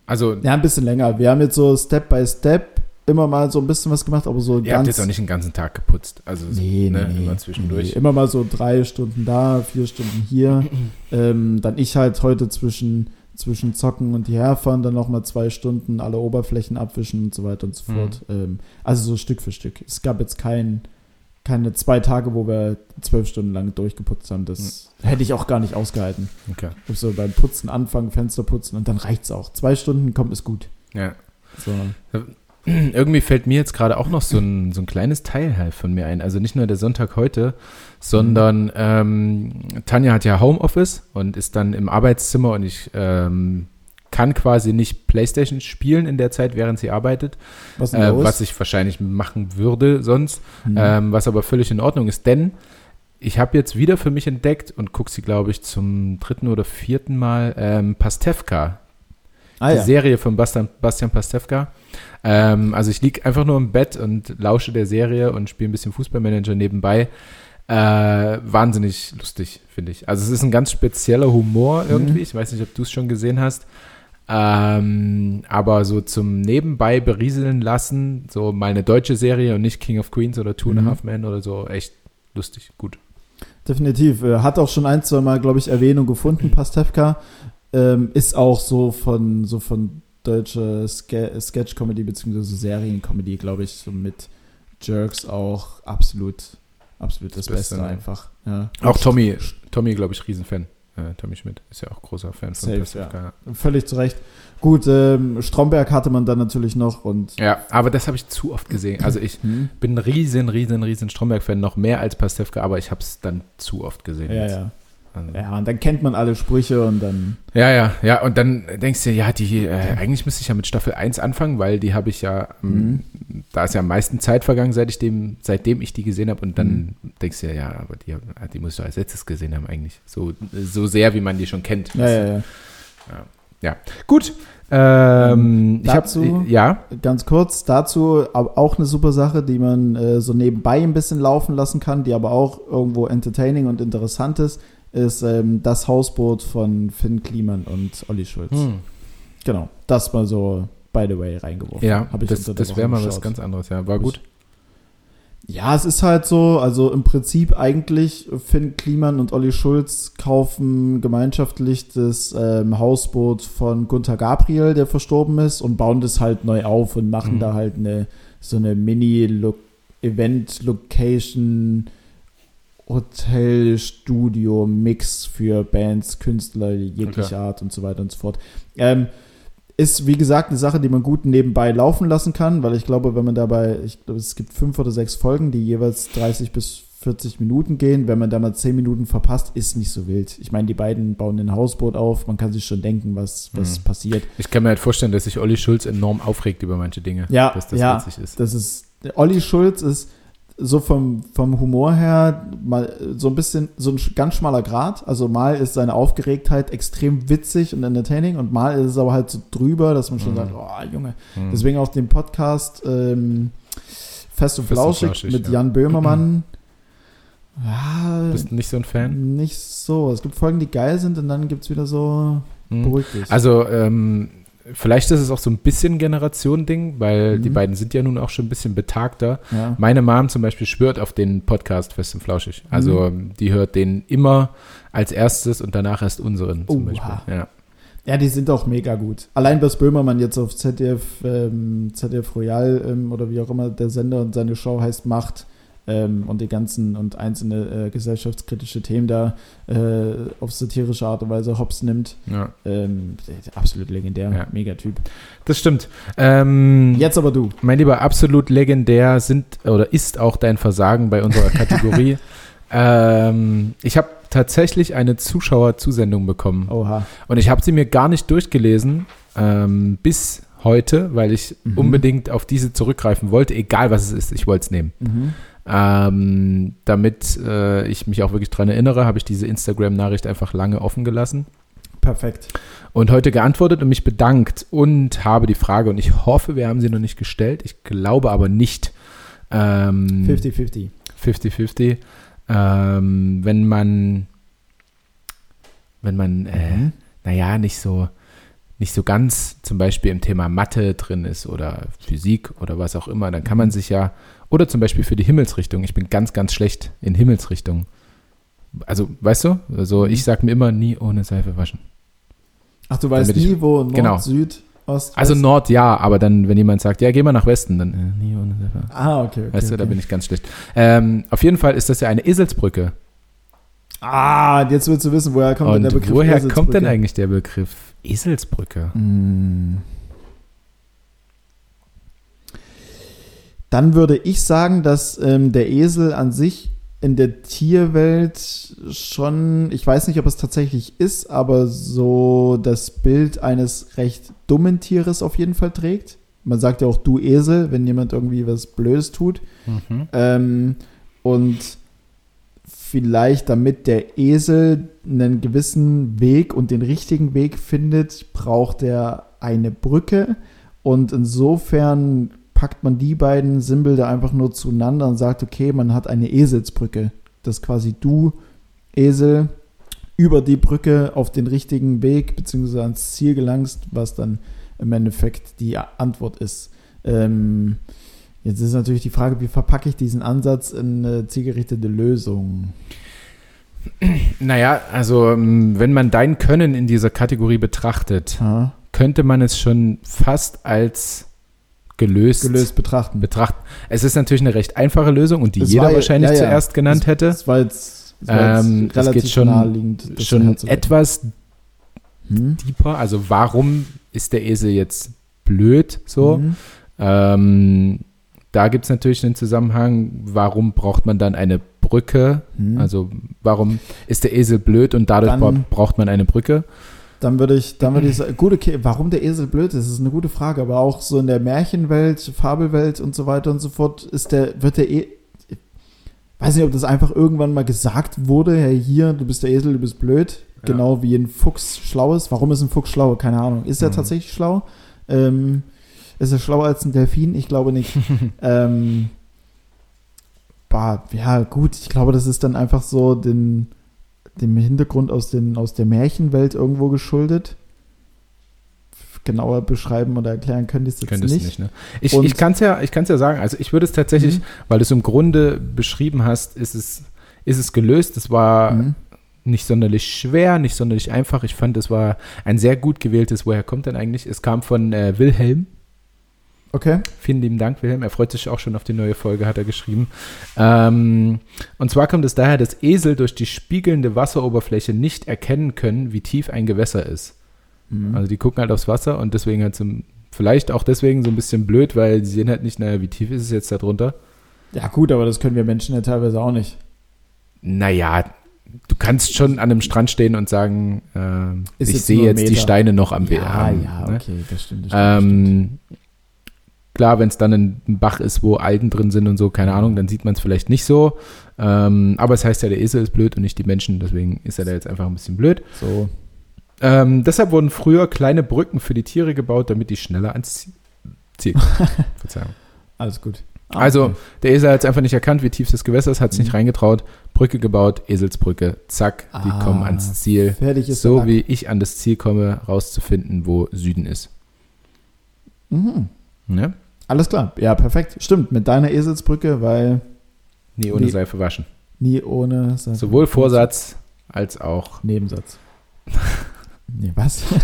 Also,
ja ein bisschen länger. Wir haben jetzt so Step by Step immer mal so ein bisschen was gemacht, aber so
ihr habt
ganz
jetzt auch nicht den ganzen Tag geputzt. Also,
Nee,
ne,
nee,
immer zwischendurch.
Nee, immer mal so drei Stunden da, vier Stunden hier. *clears throat* ähm, dann ich halt heute zwischen, zwischen Zocken und herfahren, dann nochmal zwei Stunden alle Oberflächen abwischen und so weiter und so
Mhm.
fort. Ähm, also so Stück für Stück. Es gab jetzt kein, keine zwei Tage, wo wir zwölf Stunden lang durchgeputzt haben. Das hätte ich auch gar nicht ausgehalten.
Okay.
Ich so beim Putzen anfangen, Fenster putzen und dann reicht's auch. Zwei Stunden kommt es gut.
Ja.
So. *clears throat*
Irgendwie fällt mir jetzt gerade auch noch so ein, so ein kleines Teil halt von mir ein. Also nicht nur der Sonntag heute, sondern ähm, Tanja hat ja Homeoffice und ist dann im Arbeitszimmer und ich ähm, kann quasi nicht Playstation spielen in der Zeit, während sie arbeitet,
Was
äh, was ich wahrscheinlich machen würde sonst,
Hm.
ähm, was aber völlig in Ordnung ist, denn ich habe jetzt wieder für mich entdeckt und gucke sie, glaube ich, zum dritten oder vierten Mal ähm, Pastewka,
ah,
die
ja.
Serie von Bastian, Bastian Pastewka. Ähm, also ich liege einfach nur im Bett und lausche der Serie und spiele ein bisschen Fußballmanager nebenbei. Äh, wahnsinnig lustig, finde ich. Also es ist ein ganz spezieller Humor irgendwie.
Mhm.
Ich weiß nicht, ob du es schon gesehen hast. Ähm, aber so zum Nebenbei berieseln lassen, so mal eine deutsche Serie und nicht King of Queens oder Two and
Mhm.
a Half Men oder so, echt lustig, gut.
definitiv. Er hat auch schon ein, zwei Mal, glaube ich, Erwähnung gefunden, Pastewka. Ähm, ist auch so von, so von deutscher Ske Sketch-Comedy bzw. Serien-Comedy, glaube ich, so mit Jerks auch absolut, absolut das,
Das
Beste,
Beste, ne?
einfach. Ja.
Auch Tommy, Tommy, glaube ich, Riesenfan. Äh, Tommy Schmidt ist ja auch großer Fan von
Safe,
Pastewka.
Völlig zu Recht. Gut, ähm, Stromberg hatte man dann natürlich noch und
Ja, aber das habe ich zu oft gesehen. Also ich
hm,
bin ein riesen, riesen, riesen Stromberg-Fan, noch mehr als Pastewka, aber ich habe es dann zu oft gesehen.
ja,
jetzt.
ja.
Also,
Ja, und dann kennt man alle Sprüche und dann.
ja, ja, ja. Und dann denkst du, ja, die, äh, eigentlich müsste ich ja mit Staffel 1 anfangen, weil die habe ich ja, ähm, da ist ja am meisten Zeit vergangen, seit ich dem, seitdem ich die gesehen habe. Und dann denkst du ja, ja, aber die, die musst du als letztes gesehen haben eigentlich. So, so sehr, wie man die schon kennt.
Ja, ja, ja.
Ja. Gut. Ähm, ich
Dazu-
habe, ja,
Ganz kurz dazu, auch eine super Sache, die man äh, so nebenbei ein bisschen laufen lassen kann, die aber auch irgendwo entertaining und interessant ist, ist ähm, das Hausboot von Finn Kliman und Olli Schulz.
hm.
Genau, das mal so, by the way, reingeworfen.
ja,
Hab ich
das, das wäre mal was ganz anderes. Ja, war gut.
Ja, es ist halt so, also im Prinzip eigentlich Finn Kliman und Olli Schulz kaufen gemeinschaftlich das ähm, Hausboot von Gunther Gabriel, der verstorben ist, und bauen das halt neu auf und machen
Mhm.
da halt eine so eine Mini-Event-Location Hotel-Studio-Mix für Bands, Künstler jeglicher
Okay.
Art und so weiter und so fort. Ähm, ist, wie gesagt, eine Sache, die man gut nebenbei laufen lassen kann, weil ich glaube, wenn man dabei, ich glaube, es gibt fünf oder sechs Folgen, die jeweils 30 bis 40 Minuten gehen. Wenn man da mal 10 Minuten verpasst, ist nicht so wild. Ich meine, die beiden bauen ein Hausboot auf, man kann sich schon denken, was, was
Mhm.
passiert.
Ich kann mir halt vorstellen, dass sich Olli Schulz enorm aufregt über manche Dinge.
Ja,
dass das
ja.
witzig ist.
Das ist, Olli Schulz ist so vom, vom Humor her mal so ein bisschen, so ein ganz schmaler Grad. Also mal ist seine Aufgeregtheit extrem witzig und entertaining und mal ist es aber halt so drüber, dass man schon
Mhm.
sagt, oh Junge.
Hm.
Deswegen auch den Podcast ähm, Fest und Flauschig mit
ja.
Jan Böhmermann. Ja,
Bist du nicht so ein Fan?
nicht so. Es gibt Folgen, die geil sind und dann gibt es wieder so
Hm.
beruhigt dich.
Also, ähm, vielleicht ist es auch so ein bisschen Generation-Ding, weil
Mhm.
die beiden sind ja nun auch schon ein bisschen betagter.
ja.
Meine Mom zum Beispiel schwört auf den Podcast Fest und Flauschig. Also, ähm, die hört den immer als erstes und danach erst unseren zum
Oha.
Beispiel. Ja.
Ja, die sind auch mega gut. Allein was Böhmermann jetzt auf ZDF, ähm, ZDF Royal ähm, oder wie auch immer der Sender und seine Show heißt, macht ähm, und die ganzen und einzelne äh, gesellschaftskritische Themen da äh, auf satirische Art und Weise hops nimmt.
ja,
Ähm, absolut legendär,
Ja.
mega Typ.
das stimmt. Ähm,
Jetzt aber du.
Mein Lieber, absolut legendär sind oder ist auch dein Versagen bei unserer Kategorie. *laughs* ähm, ich habe tatsächlich eine Zuschauerzusendung bekommen
Oha.
und ich habe sie mir gar nicht durchgelesen ähm, bis heute, weil ich
Mhm.
unbedingt auf diese zurückgreifen wollte, egal was es ist, ich wollte es nehmen.
Mhm.
Ähm, damit äh, ich mich auch wirklich dran erinnere, habe ich diese Instagram-Nachricht einfach lange offen gelassen
Perfekt.
und heute geantwortet und mich bedankt und habe die Frage, und ich hoffe, wir haben sie noch nicht gestellt, ich glaube aber nicht. Ähm,
50-50.
50-50. Ähm, wenn man, wenn man, äh,
Mhm.
naja, nicht so, nicht so ganz zum Beispiel im Thema Mathe drin ist oder Physik oder was auch immer, dann kann man sich ja, oder zum Beispiel für die Himmelsrichtung, ich bin ganz, ganz schlecht in Himmelsrichtung. Also, weißt du, also ich sag mir immer nie ohne Seife waschen.
Ach, du weißt
Damit ich-
nie, wo Nord,
genau.
Süd, Ost,
Also
West?
Nord ja, aber dann, wenn jemand sagt, ja, geh mal nach Westen, dann äh, nie ohne Seife.
Ah, okay. okay
Weißt du,
okay.
da bin ich ganz schlecht. Ähm, auf jeden Fall ist das ja eine Eselsbrücke.
Ah, jetzt willst du wissen, woher kommt denn der
Und
Begriff
woher kommt denn eigentlich der Begriff Eselsbrücke?
Mm. Dann würde ich sagen, dass ähm, der Esel an sich in der Tierwelt schon, ich weiß nicht, ob es tatsächlich ist, aber so das Bild eines recht dummen Tieres auf jeden Fall trägt. Man sagt ja auch du Esel, wenn jemand irgendwie was Blödes tut.
Mhm.
Ähm, und vielleicht damit der Esel einen gewissen Weg und den richtigen Weg findet, braucht er eine Brücke. Und insofern packt man die beiden Symbole einfach nur zueinander und sagt, okay, man hat eine Eselsbrücke. Das quasi du, Esel, über die Brücke auf den richtigen Weg bzw. ans Ziel gelangst, was dann im Endeffekt die Antwort ist. Ähm, Jetzt ist natürlich die Frage, wie verpacke ich diesen Ansatz in eine zielgerichtete Lösung?
Naja, also ähm, wenn man dein Können in dieser Kategorie betrachtet,
Ja.
könnte man es schon fast als gelöst,
Gelöst betrachten.
betrachten. Es ist natürlich eine recht einfache Lösung und die
Das
jeder
war
wahrscheinlich
ja, ja.
zuerst genannt hätte.
Das war jetzt, das war jetzt
Ähm,
relativ
geht schon- Schon etwas
Hm?
deeper. Also warum ist der Esel jetzt blöd so?
Mhm.
Ähm, da gibt es natürlich einen Zusammenhang, warum braucht man dann eine Brücke?
Mhm.
Also warum ist der Esel blöd und dadurch
Dann-
bra- braucht man eine Brücke?
Dann würde ich, dann würde ich sagen, gut, okay, warum der Esel blöd ist, ist eine gute Frage, aber auch so in der Märchenwelt, Fabelwelt und so weiter und so fort, ist der, wird der e ich weiß nicht, ob das einfach irgendwann mal gesagt wurde, hey, hier, du bist der Esel, du bist blöd,
Ja.
genau wie ein Fuchs schlau ist. Warum ist ein Fuchs schlau? Keine Ahnung. Ist er
Mhm.
tatsächlich schlau? Ähm, ist er schlauer als ein Delfin? Ich glaube nicht. *laughs* ähm, bah, ja, gut, ich glaube, das ist dann einfach so den, dem Hintergrund aus, den, aus der Märchenwelt irgendwo geschuldet. Genauer beschreiben oder erklären könnte ich es jetzt
Könntest
nicht.
nicht, ne? Ich,
Und-
ich kann es ja, ich ja sagen. Also ich würde es tatsächlich,
Mhm.
weil du es im Grunde beschrieben hast, ist es, ist es gelöst. Es war
Mhm.
nicht sonderlich schwer, nicht sonderlich einfach. Ich fand, es war ein sehr gut gewähltes, woher kommt denn eigentlich? Es kam von äh, Wilhelm.
Okay.
Vielen lieben Dank, Wilhelm. Er freut sich auch schon auf die neue Folge, hat er geschrieben. Ähm, und zwar kommt es daher, dass Esel durch die spiegelnde Wasseroberfläche nicht erkennen können, wie tief ein Gewässer ist.
Mhm.
Also die gucken halt aufs Wasser und deswegen halt so, vielleicht auch deswegen so ein bisschen blöd, weil sie sehen halt nicht, naja, wie tief ist es jetzt da drunter?
ja, gut, aber das können wir Menschen ja teilweise auch nicht.
Naja, du kannst schon an einem Strand stehen und sagen, ähm,
Ist
ich sehe jetzt die. Steine noch am We-
Ja, ja,
ne?
okay, das stimmt. Das stimmt, das stimmt.
Klar, wenn es dann ein Bach ist, wo Algen drin sind und so, keine Ahnung, dann sieht man es vielleicht nicht so. Ähm, aber es heißt ja, der Esel ist blöd und nicht die Menschen, deswegen ist er da jetzt einfach ein bisschen blöd.
So.
Ähm, deshalb wurden früher kleine Brücken für die Tiere gebaut, damit die schneller ans Ziel- kommen. *laughs* Verzeihung.
Alles gut. Ah,
Also,
okay.
der Esel hat es einfach nicht erkannt, wie tief das Gewässer ist, hat es
Mhm.
nicht reingetraut, Brücke gebaut, Eselsbrücke, zack, die
Ah,
kommen ans Ziel.
fertig ist
So wie ich an das Ziel komme, rauszufinden, wo Süden ist.
Mhm.
Ne?
Alles klar. Ja, perfekt. Stimmt, mit deiner Eselsbrücke, weil
Nie ohne
Wie-
Seife waschen.
nie ohne Seife-
Sowohl Vorsatz als auch.
Nebensatz. *laughs* nee, was? *laughs*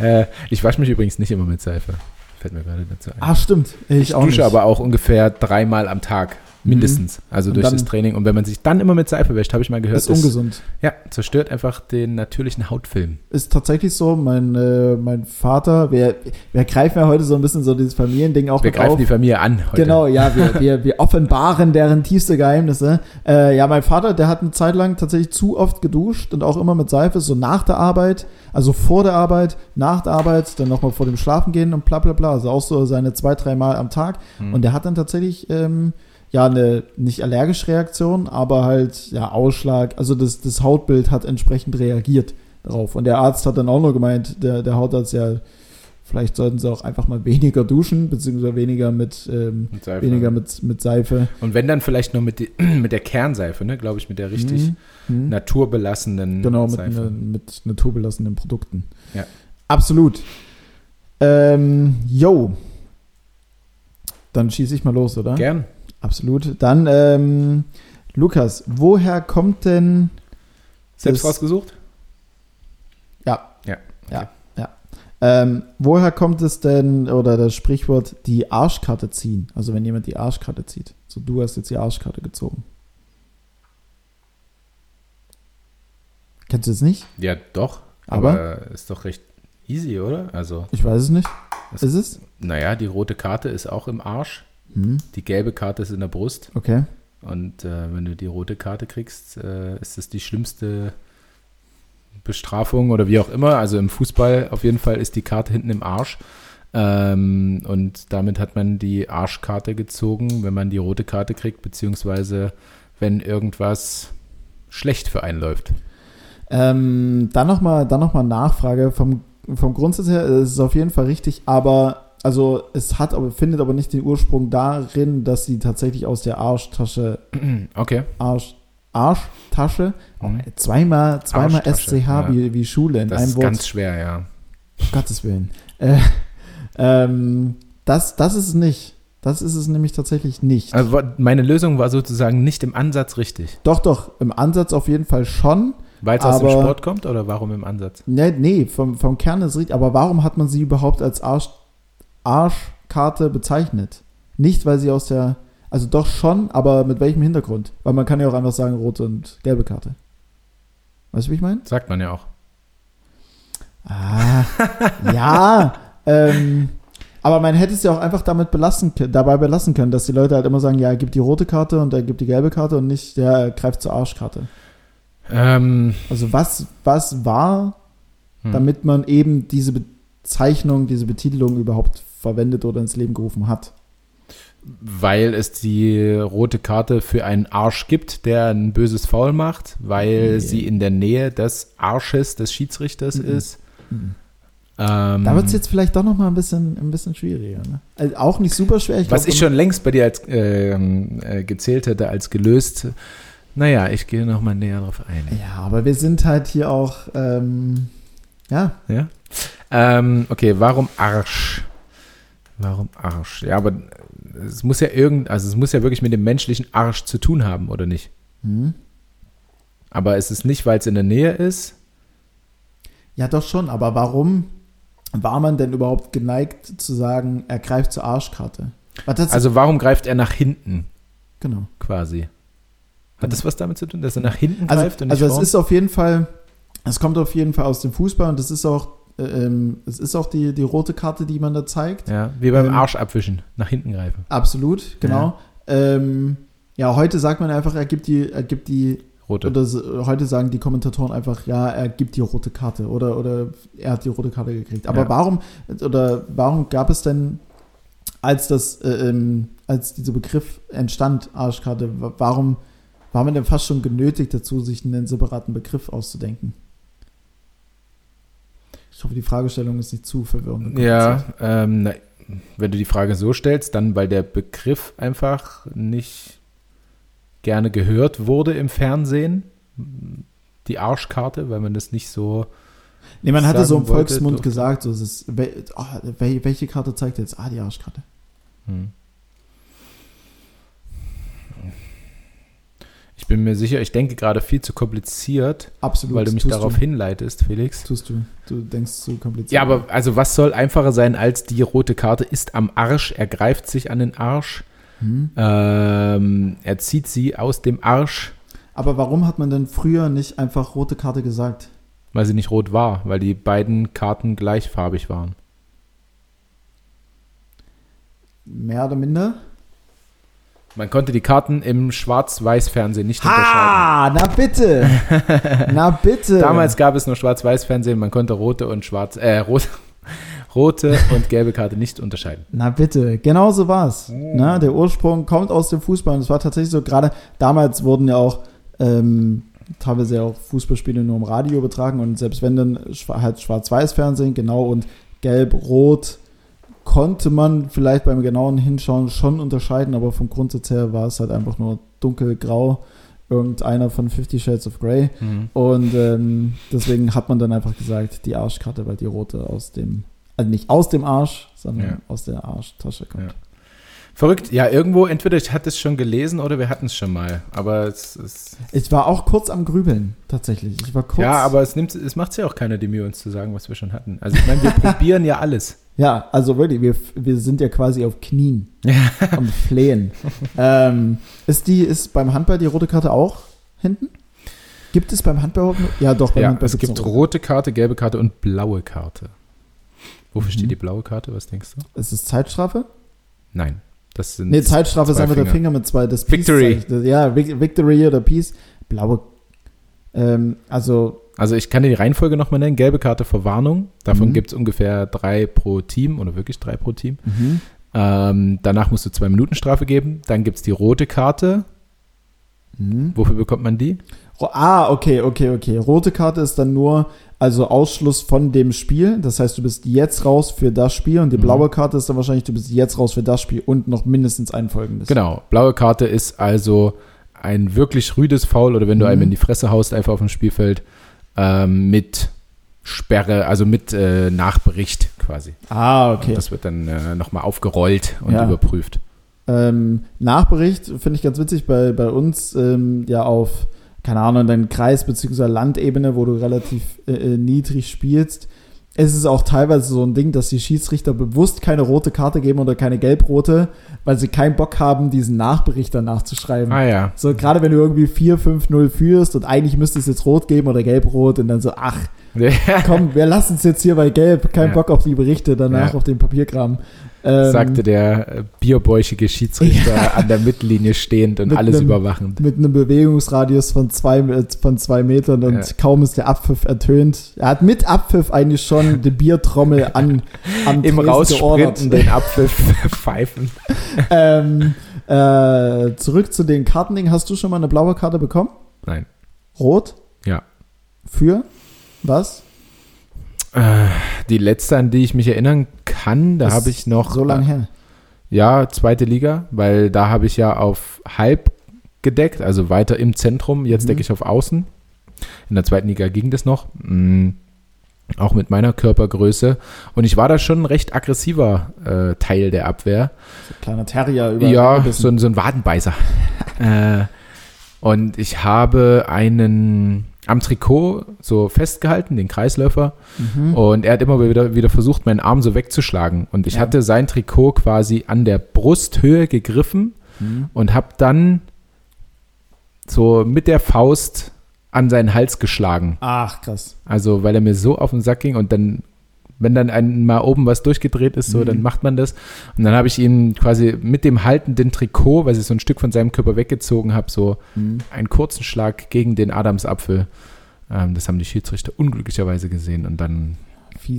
Äh, ich wasche mich übrigens nicht immer mit Seife. Fällt mir gerade dazu ein.
Ach, stimmt. Ich,
ich dusche
nicht.
aber auch ungefähr dreimal am Tag. Mindestens. Also
Und
durch das Training. Und wenn man sich dann immer mit Seife wäscht, habe ich mal gehört,
ist ungesund.
ja, zerstört einfach den natürlichen Hautfilm.
Ist tatsächlich so. Mein, äh, mein Vater, wir, wir greifen ja heute so ein bisschen so dieses Familiending auch
Wir greifen
auf.
die Familie an heute.
Genau, ja, wir, *laughs* wir, wir offenbaren deren tiefste Geheimnisse. Äh, ja, mein Vater, der hat eine Zeit lang tatsächlich zu oft geduscht und auch immer mit Seife, so nach der Arbeit, also vor der Arbeit, nach der Arbeit, dann nochmal vor dem Schlafen gehen und bla bla bla. Also auch so seine zwei, drei Mal am Tag.
Mhm.
Und der hat dann tatsächlich, ähm, ja, eine nicht allergische Reaktion, aber halt, ja, Ausschlag. Also das, das Hautbild hat entsprechend reagiert darauf. Und der Arzt hat dann auch nur gemeint, der, der Hautarzt, ja, vielleicht sollten sie auch einfach mal weniger duschen, beziehungsweise weniger mit, ähm,
Mit Seife.
weniger mit, mit Seife.
Und wenn dann vielleicht nur mit, die, *clears throat* mit der Kernseife, ne? glaube ich, mit der richtig
Mhm. Mhm.
naturbelassenen
Genau, mit,
Seife.
ne, mit naturbelassenen Produkten.
Ja.
Absolut. Ähm, yo. Dann schieße ich mal los, oder?
Gern.
Absolut. Dann, ähm, Lukas, woher kommt denn.
Selbst rausgesucht?
Ja.
Ja,
Ja, ja. Ähm, woher kommt es denn, oder das Sprichwort, die Arschkarte ziehen? Also, wenn jemand die Arschkarte zieht. So, du hast jetzt die Arschkarte gezogen. Kennst du es nicht?
Ja, doch.
Aber?
Aber ist doch recht easy, oder? Also,
Ich weiß es nicht.
Das-
ist es?
naja, die rote Karte ist auch im Arsch.
Hm,
Die gelbe Karte ist in der Brust.
okay.
Und äh, wenn du die rote Karte kriegst, äh, ist das die schlimmste Bestrafung oder wie auch immer. Also im Fußball auf jeden Fall ist die Karte hinten im Arsch. Ähm, und damit hat man die Arschkarte gezogen, wenn man die rote Karte kriegt, beziehungsweise wenn irgendwas schlecht für einen läuft.
Ähm, dann nochmal noch mal Nachfrage. Vom, vom Grundsatz her ist es auf jeden Fall richtig, aber also es hat aber, findet aber nicht den Ursprung darin, dass sie tatsächlich aus der Arschtasche, *clears throat*
Okay.
Arsch, Arschtasche,
Mhm.
zweimal, zweimal
Arschtasche,
SCH
ja.
wie, wie Schule in
Das
einem
ist
Wort.
ganz schwer, ja.
Um Gottes Willen. Äh, ähm, das, das ist es nicht. Das ist es nämlich tatsächlich nicht.
Also meine Lösung war sozusagen nicht im Ansatz richtig.
Doch, doch, im Ansatz auf jeden Fall schon.
Weil es aus dem Sport kommt oder warum im Ansatz?
Nee, nee vom, vom Kern ist richtig. Aber warum hat man sie überhaupt als Arsch, Arschkarte bezeichnet? Nicht, weil sie aus der. Also doch schon, aber mit welchem Hintergrund? Weil man kann ja auch einfach sagen, rote und gelbe Karte. Weißt du, wie ich meine?
Sagt man ja auch.
Ah, ja. Ähm, aber man hätte es ja auch einfach damit belassen, dabei belassen können, dass die Leute halt immer sagen, ja, er gibt die rote Karte und er gibt die gelbe Karte und nicht, ja, er greift zur Arschkarte.
Ähm,
Also was, was war,
hm.
damit man eben diese Bezeichnung, diese Betitelung überhaupt verwendet oder ins Leben gerufen hat?
Weil es die rote Karte für einen Arsch gibt, der ein böses Foul macht, weil
Nee.
sie in der Nähe des Arsches des Schiedsrichters
Mhm.
ist.
Mhm.
Ähm,
Da wird es jetzt vielleicht doch noch mal ein bisschen, ein bisschen schwieriger. Ne? Also auch nicht super schwer. Ich
was
glaub,
ich schon längst bei dir als ähm, äh, gezählt hätte, als gelöst. Naja, ich gehe noch mal näher drauf ein.
Ja, aber wir sind halt hier auch, ähm, ja,
Ja? Ähm, okay, warum Arsch? Warum Arsch? Ja, aber es muss ja irgend, also es muss ja wirklich mit dem menschlichen Arsch zu tun haben, oder nicht?
hm.
Aber es ist nicht, weil es in der Nähe ist.
ja doch schon, aber warum war man denn überhaupt geneigt zu sagen, er greift zur Arschkarte?
Also warum greift er nach hinten
genau.
quasi? Hat das was damit zu tun, dass er nach hinten
Also,
greift und nicht
also es ist auf jeden Fall, es kommt auf jeden Fall aus dem Fußball und das ist auch, ähm, es ist auch die, die rote Karte, die man da zeigt.
ja, wie beim
ähm,
Arsch abwischen, nach hinten greifen.
Absolut, genau. Ja. Ähm, ja, heute sagt man einfach, er gibt die, er gibt die,
Rote.
oder heute sagen die Kommentatoren einfach, ja, er gibt die rote Karte oder, oder er hat die rote Karte gekriegt. Aber
Ja.
warum, oder warum gab es denn, als das, äh, ähm, als dieser Begriff entstand, Arschkarte, wa- warum war man denn fast schon genötigt dazu, sich einen separaten Begriff auszudenken? Ich hoffe, die Fragestellung ist nicht zu verwirrend.
Ja, ähm, na, wenn du die Frage so stellst, dann weil der Begriff einfach nicht gerne gehört wurde im Fernsehen, die Arschkarte, weil man das nicht so.
Nee, man hatte so im
wollte,
Volksmund gesagt, so, es ist, wel, welche Karte zeigt jetzt? Ah, die Arschkarte.
Hm. Ich bin mir sicher, ich denke gerade viel zu kompliziert,
Absolut.
weil du mich darauf
du,
hinleitest, Felix.
Tust du. Du denkst zu kompliziert.
Ja, aber also was soll einfacher sein als die rote Karte ist am Arsch, er greift sich an den Arsch,
Hm.
ähm, er zieht sie aus dem Arsch,
Aber warum hat man denn früher nicht einfach rote Karte gesagt?
weil sie nicht rot war, weil die beiden Karten gleichfarbig waren.
Mehr oder minder?
Man konnte die Karten im Schwarz-Weiß-Fernsehen nicht
Ha! Na bitte! *laughs* na bitte!
unterscheiden. Damals gab es nur Schwarz-Weiß-Fernsehen, man konnte rote und schwarz, äh, rote, rote und gelbe Karte nicht unterscheiden.
Na bitte, genau so war's.
Oh.
Na, der Ursprung kommt aus dem Fußball und es war tatsächlich so, gerade damals wurden ja auch ähm, teilweise auch Fußballspiele nur im Radio übertragen und selbst wenn dann halt Schwarz-Weiß-Fernsehen, genau, und Gelb-Rot konnte man vielleicht beim genauen Hinschauen schon unterscheiden, aber vom Grundsatz her war es halt einfach nur dunkelgrau, irgendeiner von Fifty Shades of Grey. Und ähm, deswegen hat man dann einfach gesagt, die Arschkarte, weil die rote aus dem, also nicht aus dem Arsch, sondern
Ja.
aus der Arschtasche kommt.
Ja. Verrückt, ja, irgendwo, entweder ich hatte es schon gelesen oder wir hatten es schon mal. Aber es ist.
Ich war auch kurz am Grübeln, tatsächlich. Ich war kurz.
Ja, aber es nimmt es macht ja auch keiner die Mühe, uns zu sagen, was wir schon hatten. Also ich meine, wir *laughs* probieren ja alles.
Ja, also wirklich, wir, wir sind ja quasi auf Knien und flehen. ähm, ist die, ist beim Handball die rote Karte auch hinten? Gibt es beim Handball? Ja, doch, beim
Ja,
Handball
es gibt rote Karte, gelbe Karte und blaue Karte. Wofür
Mhm.
steht die blaue Karte? Was denkst du?
Ist es Zeitstrafe?
Nein. Das sind
Nee, Zeitstrafe ist einfach der
Finger.
Finger mit zwei. Das
Victory.
Peace Zeichen. ja, Vic- Victory oder Peace. Blaue. Ähm, also,
Also ich kann dir die Reihenfolge nochmal nennen. Gelbe Karte Verwarnung. Davon
Mhm.
gibt es ungefähr drei pro Team oder wirklich drei pro Team.
mhm.
Ähm, danach musst du zwei Minuten Strafe geben. Dann gibt es die rote Karte.
Mhm.
Wofür bekommt man die?
Ah, okay, okay, okay. Rote Karte ist dann nur, also Ausschluss von dem Spiel. Das heißt, du bist jetzt raus für das Spiel und die
Mhm.
blaue Karte ist dann wahrscheinlich, du bist jetzt raus für das Spiel und noch mindestens ein folgendes.
Genau. Blaue Karte ist also ein wirklich rüdes Foul oder wenn du
Mhm.
einem in die Fresse haust, einfach auf dem Spielfeld ähm, mit Sperre, also mit äh, Nachbericht quasi.
Ah, okay.
Das wird dann äh, nochmal aufgerollt und
Ja.
überprüft.
Ähm, Nachbericht finde ich ganz witzig bei, bei uns ähm, ja auf, keine Ahnung, dein Kreis- bzw. Landebene, wo du relativ äh, äh, niedrig spielst. Es ist auch teilweise so ein Ding, dass die Schiedsrichter bewusst keine rote Karte geben oder keine gelb-rote, weil sie keinen Bock haben, diesen Nachbericht danach zu schreiben.
Ah ja.
So, gerade wenn du irgendwie 4-5-0 führst und eigentlich müsste es jetzt rot geben oder gelb-rot und dann so, ach, *laughs* komm, wir lassen es jetzt hier bei gelb, kein
Ja.
Bock auf die Berichte, danach
Ja.
auf den Papierkram. Ähm,
sagte der äh, bierbäuchige Schiedsrichter an der Mittellinie stehend und
Mit
alles
nem-
überwachend.
mit einem Bewegungsradius von zwei, äh, von zwei Metern und
Ja.
kaum ist der Abpfiff ertönt. Er hat mit Abpfiff eigentlich schon die Biertrommel an, am
Im Raussprinten den Abpfiff *laughs* pfeifen.
ähm, äh, zurück zu den Kartendingen. Hast du schon mal eine blaue Karte bekommen?
Nein.
Rot?
Ja.
Für? Was?
Äh, die letzte, an die ich mich erinnern kann, da habe ich noch.
So lange her.
Ja, zweite Liga, weil da habe ich ja auf halb gedeckt, also weiter im Zentrum. Jetzt
Mhm.
decke ich auf außen. In der zweiten Liga ging das noch. Mm, Auch mit meiner Körpergröße. Und ich war da schon ein recht aggressiver äh, Teil der Abwehr.
So ein kleiner Terrier über
Ja, so, ein- so ein Wadenbeißer. *laughs* äh, und ich habe einen am Trikot so festgehalten, den Kreisläufer.
Mhm.
Und er hat immer wieder, wieder versucht, meinen Arm so wegzuschlagen. Und ich
Ja.
hatte sein Trikot quasi an der Brusthöhe gegriffen
Mhm.
und habe dann so mit der Faust an seinen Hals geschlagen.
Ach, krass.
Also, weil er mir so auf den Sack ging und dann, wenn dann ein, mal oben was durchgedreht ist, so,
Mhm.
dann macht man das. Und dann habe ich ihm quasi mit dem haltenden Trikot, weil ich so ein Stück von seinem Körper weggezogen habe, so
Mhm.
einen kurzen Schlag gegen den Adamsapfel. Ähm, das haben die Schiedsrichter unglücklicherweise gesehen und dann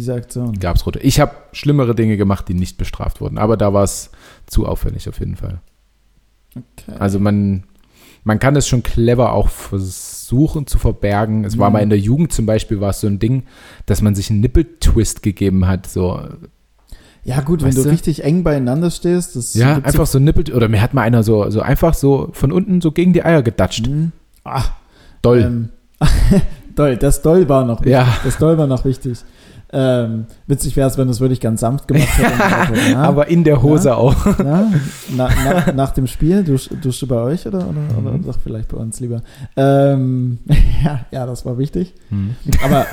Aktion.
gab es rote. Ich habe schlimmere Dinge gemacht, die nicht bestraft wurden, aber da war es zu auffällig auf jeden Fall.
Okay.
Also man, man kann es schon clever auch versuchen zu verbergen. Es war
Mhm.
mal in der Jugend zum Beispiel war es so ein Ding, dass man sich einen Nippeltwist gegeben hat. So,
Ja, gut, wenn
Weißt
du
du?
richtig eng beieinander stehst, das
ja, einfach so Nippel oder mir hat mal einer so, so einfach so von unten so gegen die Eier gedatscht.
Mhm. Ah,
Doll.
ähm, *laughs* Doll, das Doll war noch wichtig.
ja,
Das Doll war noch wichtig. Ähm, witzig wäre es, wenn du es wirklich ganz sanft gemacht hättest. *laughs* Ja,
aber in der Hose
Ja.
auch.
ja, *laughs* na, na, nach dem Spiel, dusch, duschst du bei euch oder, oder, oder
Mhm.
doch vielleicht bei uns lieber? Ähm, *laughs* ja, ja, das war wichtig.
Hm.
Aber,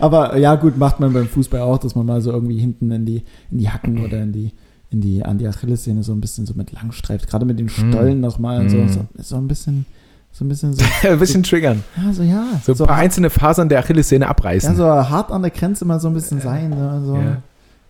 aber ja, gut, macht man beim Fußball auch, dass man mal so irgendwie hinten in die, in die Hacken oder in die, in die, an die Achillessehne so ein bisschen so mit lang streift. Gerade mit den Stollen nochmal. So,
Mhm.
so, so ein bisschen, so ein bisschen so, *laughs*
Ein bisschen triggern.
ja, so, ja.
So ein paar einzelne Fasern der Achillessehne
ja,
abreißen.
so hart an der Grenze mal so ein bisschen sein. Ne? So.
Ja.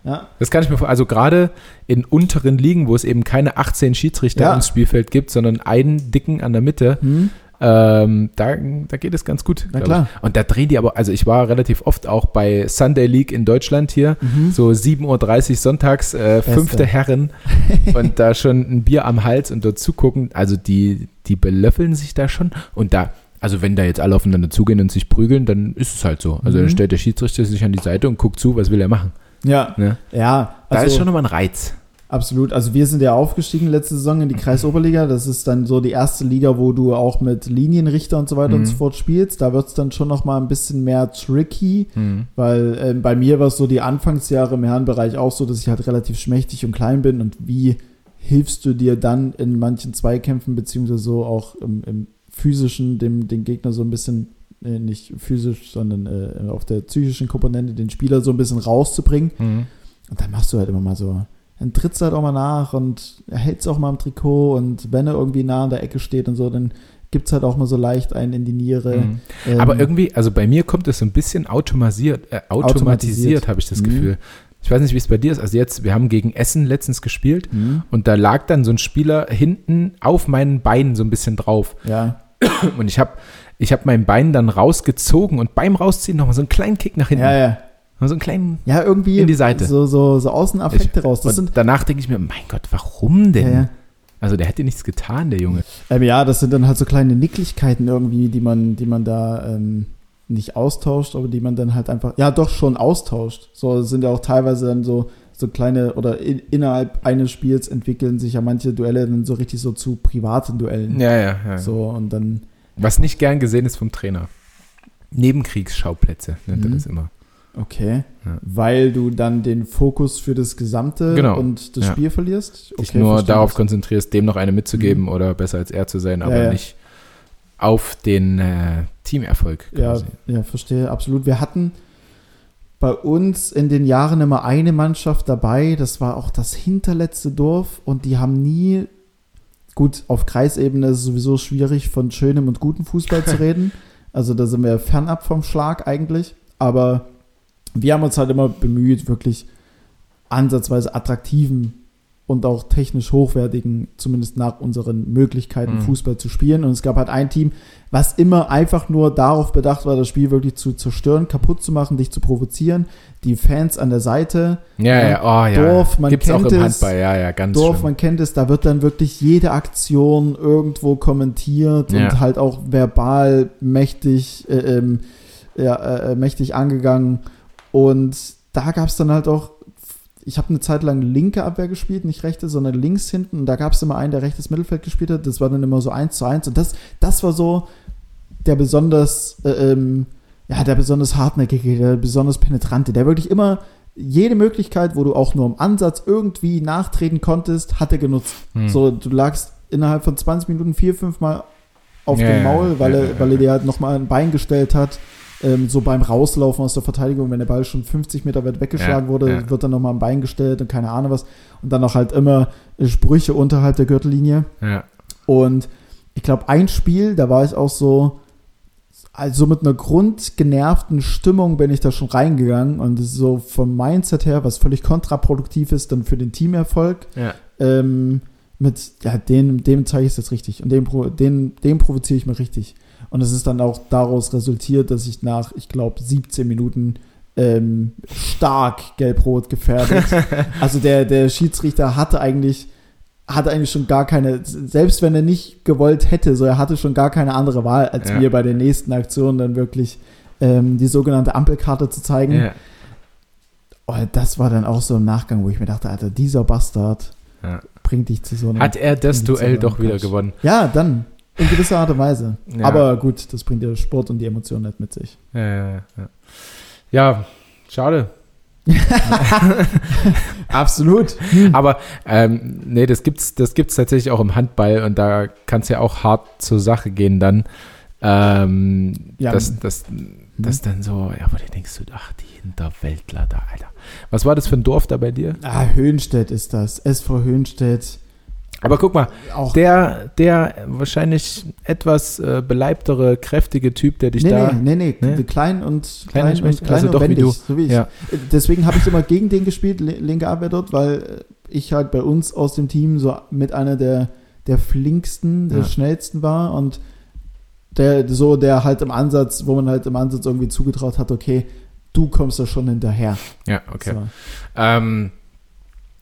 Ja.
Das kann ich mir vor, also gerade in unteren Ligen, wo es eben keine 18 Schiedsrichter
Ja.
ins Spielfeld gibt, sondern einen dicken an der Mitte,
Hm?
Ähm, da, da geht es ganz gut.
Na klar.
Ich. Und da drehen die aber, also ich war relativ oft auch bei Sunday League in Deutschland hier,
Mhm.
so 7.30 Uhr sonntags, äh, fünfte Herren *laughs* und da schon ein Bier am Hals und dort zugucken. Also die, die belöffeln sich da schon und da, also wenn da jetzt alle aufeinander zugehen und sich prügeln, dann ist es halt so. Also
Mhm.
dann stellt der Schiedsrichter sich an die Seite und guckt zu, was will er machen.
Ja,
Ne?
ja.
Da
Also,
ist schon nochmal ein Reiz.
Absolut. Also wir sind ja aufgestiegen letzte Saison in die Kreisoberliga. Das ist dann so die erste Liga, wo du auch mit Linienrichter und so weiter und
Mhm.
so fort spielst. Da wird es dann schon noch mal ein bisschen mehr tricky,
Mhm.
weil ähm, bei mir war es so die Anfangsjahre im Herrenbereich auch so, dass ich halt relativ schmächtig und klein bin. Und wie hilfst du dir dann in manchen Zweikämpfen, beziehungsweise so auch im, im physischen, dem, den Gegner so ein bisschen, äh, nicht physisch, sondern äh, auf der psychischen Komponente, den Spieler so ein bisschen rauszubringen.
Mhm.
Und dann machst du halt immer mal so, dann trittst du halt auch mal nach und hältst auch mal am Trikot und wenn er irgendwie nah an der Ecke steht und so, dann gibt es halt auch mal so leicht einen in die Niere.
Mhm.
Ähm,
Aber irgendwie, also bei mir kommt es so ein bisschen automatisiert, äh, automatisiert,
Automatisiert.
habe ich das
Mhm.
Gefühl. Ich weiß nicht, wie es bei dir ist. Also jetzt, wir haben gegen Essen letztens gespielt
Mhm.
und da lag dann so ein Spieler hinten auf meinen Beinen so ein bisschen drauf.
Ja,
Und ich habe ich hab mein Bein dann rausgezogen und beim Rausziehen nochmal so einen kleinen Kick nach hinten.
ja, ja.
So einen kleinen.
Ja, irgendwie
In die Seite.
so, so, so Außenaffekte raus. Das sind,
danach denke ich mir, mein Gott, warum denn?
ja, ja.
Also der hätte nichts getan, der Junge.
Ähm, ja, das sind dann halt so kleine Nicklichkeiten irgendwie, die man, die man da ähm, nicht austauscht, aber die man dann halt einfach, ja doch schon austauscht. So sind ja auch teilweise dann so, so kleine oder in, innerhalb eines Spiels entwickeln sich ja manche Duelle dann so richtig so zu privaten Duellen.
Ja, ja, ja.
So und dann,
Was nicht gern gesehen ist vom Trainer. Nebenkriegsschauplätze nennt er
Mhm.
das immer.
Okay.
Ja.
Weil du dann den Fokus für das Gesamte
Genau.
und das
Ja.
Spiel verlierst?
Dich
Okay,
nur
verstehe
darauf
ich.
konzentrierst, dem noch eine mitzugeben oder besser als er zu sein, aber
Ja,
nicht auf den äh, Teamerfolg
Ja, ja, verstehe, absolut. Wir hatten bei uns in den Jahren immer eine Mannschaft dabei, das war auch das hinterletzte Dorf und die haben nie, gut, auf Kreisebene ist es sowieso schwierig, von schönem und gutem Fußball zu *laughs* reden. Also da sind wir fernab vom Schlag eigentlich, aber wir haben uns halt immer bemüht, wirklich ansatzweise attraktiven und auch technisch hochwertigen, zumindest nach unseren Möglichkeiten,
Mhm.
Fußball zu spielen. Und es gab halt ein Team, was immer einfach nur darauf bedacht war, das Spiel wirklich zu zerstören, kaputt zu machen, dich zu provozieren. Die Fans an der Seite,
Ja, ja, oh ja.
Dorf, man
Gibt's auch
kennt
im
es.
Handball, ja, ja, ganz
Dorf,
schlimm.
man kennt es, da wird dann wirklich jede Aktion irgendwo kommentiert
Ja.
und halt auch verbal mächtig, äh, ähm, ja, äh, mächtig angegangen. Und da gab es dann halt auch, ich habe eine Zeit lang linke Abwehr gespielt, nicht rechte, sondern links hinten. Und da gab es immer einen, der rechtes Mittelfeld gespielt hat. Das war dann immer so eins zu eins. Und das, das war so der besonders, äh, ähm, ja, der besonders hartnäckige, der besonders penetrante, der wirklich immer jede Möglichkeit, wo du auch nur im Ansatz irgendwie nachtreten konntest, hat er genutzt.
Hm.
So, du lagst innerhalb von 20 Minuten vier, fünf Mal auf
Ja,
dem Maul, weil,
ja,
er, weil er dir halt nochmal ein Bein gestellt hat. Ähm, so beim Rauslaufen aus der Verteidigung, wenn der Ball schon 50 Meter weit weggeschlagen
Ja,
wurde,
ja.
wird dann nochmal ein Bein gestellt und keine Ahnung was. Und dann auch halt immer Sprüche unterhalb der Gürtellinie.
Ja.
Und ich glaube, ein Spiel, da war ich auch so, also mit einer grundgenervten Stimmung bin ich da schon reingegangen und so vom Mindset her, was völlig kontraproduktiv ist dann für den Teamerfolg.
Ja.
Ähm, mit, ja, dem, dem zeige ich es jetzt richtig und dem, den, dem provoziere ich mir richtig. Und es ist dann auch daraus resultiert, dass ich nach, ich glaube, 17 Minuten ähm, stark gelb-rot gefährdet. *laughs* also der, der Schiedsrichter hatte eigentlich, hatte eigentlich schon gar keine, selbst wenn er nicht gewollt hätte, so er hatte schon gar keine andere Wahl, als
Ja.
mir bei der nächsten Aktion dann wirklich ähm, die sogenannte Ampelkarte zu zeigen.
Ja.
Oh, das war dann auch so im Nachgang, wo ich mir dachte, Alter, dieser Bastard
Ja.
bringt dich zu so einem.
Hat er das Duell doch wieder gewonnen?
Ja, dann. In gewisser Art und Weise.
Ja.
Aber gut, das bringt der Sport und die Emotionen nicht mit sich.
Ja, ja, ja. ja schade. *laughs*
Absolut.
Aber ähm, nee, das gibt's, das gibt's tatsächlich auch im Handball und da kann es ja auch hart zur Sache gehen dann. Ähm,
Ja.
das, das, das dann so, ja, wo du denkst du, ach, die Hinterwäldler da, Alter. Was war das für ein Dorf da bei dir?
Ah, Höhenstedt ist das. SV Höhenstedt.
Aber guck mal,
Auch.
der, der wahrscheinlich etwas äh, beleibtere, kräftige Typ, der dich
nee,
da.
nee, nee, nee,
Nee?
klein und
Klein und schmächtig,
klein
also
und
doch wie
wendig,
du.
so wie ich.
Ja.
Deswegen habe ich immer gegen den gespielt, li- linke Abwehr dort, weil äh, ich halt bei uns aus dem Team so mit einer der, der flinksten, der
Ja.
schnellsten war und der so, der halt im Ansatz, wo man halt im Ansatz irgendwie zugetraut hat, okay, du kommst da schon hinterher.
Ja, okay.
So.
Ähm,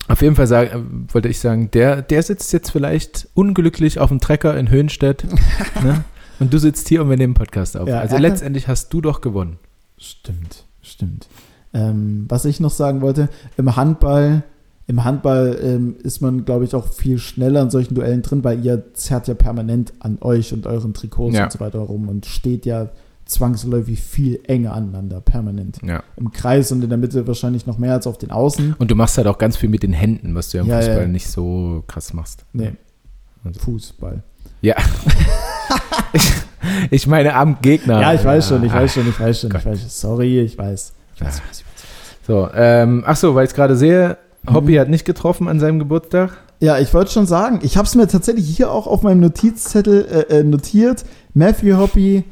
auf jeden Fall sag, äh, wollte ich sagen, der, der sitzt jetzt vielleicht unglücklich auf dem Trecker in Höhenstedt. *laughs* ne? Und du sitzt hier und wir nehmen Podcast auf.
Ja,
also letztendlich hast du doch gewonnen.
Stimmt, stimmt. Ähm, was ich noch sagen wollte, im Handball, im Handball ähm, ist man, glaube ich, auch viel schneller in solchen Duellen drin, weil ihr zerrt ja permanent an euch und euren Trikots
Ja.
und so weiter rum und steht ja zwangsläufig viel enger aneinander, permanent.
Ja.
Im Kreis und in der Mitte wahrscheinlich noch mehr als auf den Außen.
Und du machst halt auch ganz viel mit den Händen, was du ja im
Ja,
Fußball
ja.
nicht so krass machst.
Nee,
Also-
Fußball.
Ja. *laughs* ich meine am Gegner.
Ja, ich weiß schon, ich
Ah,
weiß schon, ich weiß schon,
Gott.
ich weiß schon. Sorry, ich weiß. Ich weiß, ich weiß, ich weiß.
So, ähm, ach so, weil ich es gerade sehe,
Mhm.
Hobby hat nicht getroffen an seinem Geburtstag.
Ja, ich wollte schon sagen, ich habe es mir tatsächlich hier auch auf meinem Notizzettel äh, äh, notiert. Matthew Hoppy,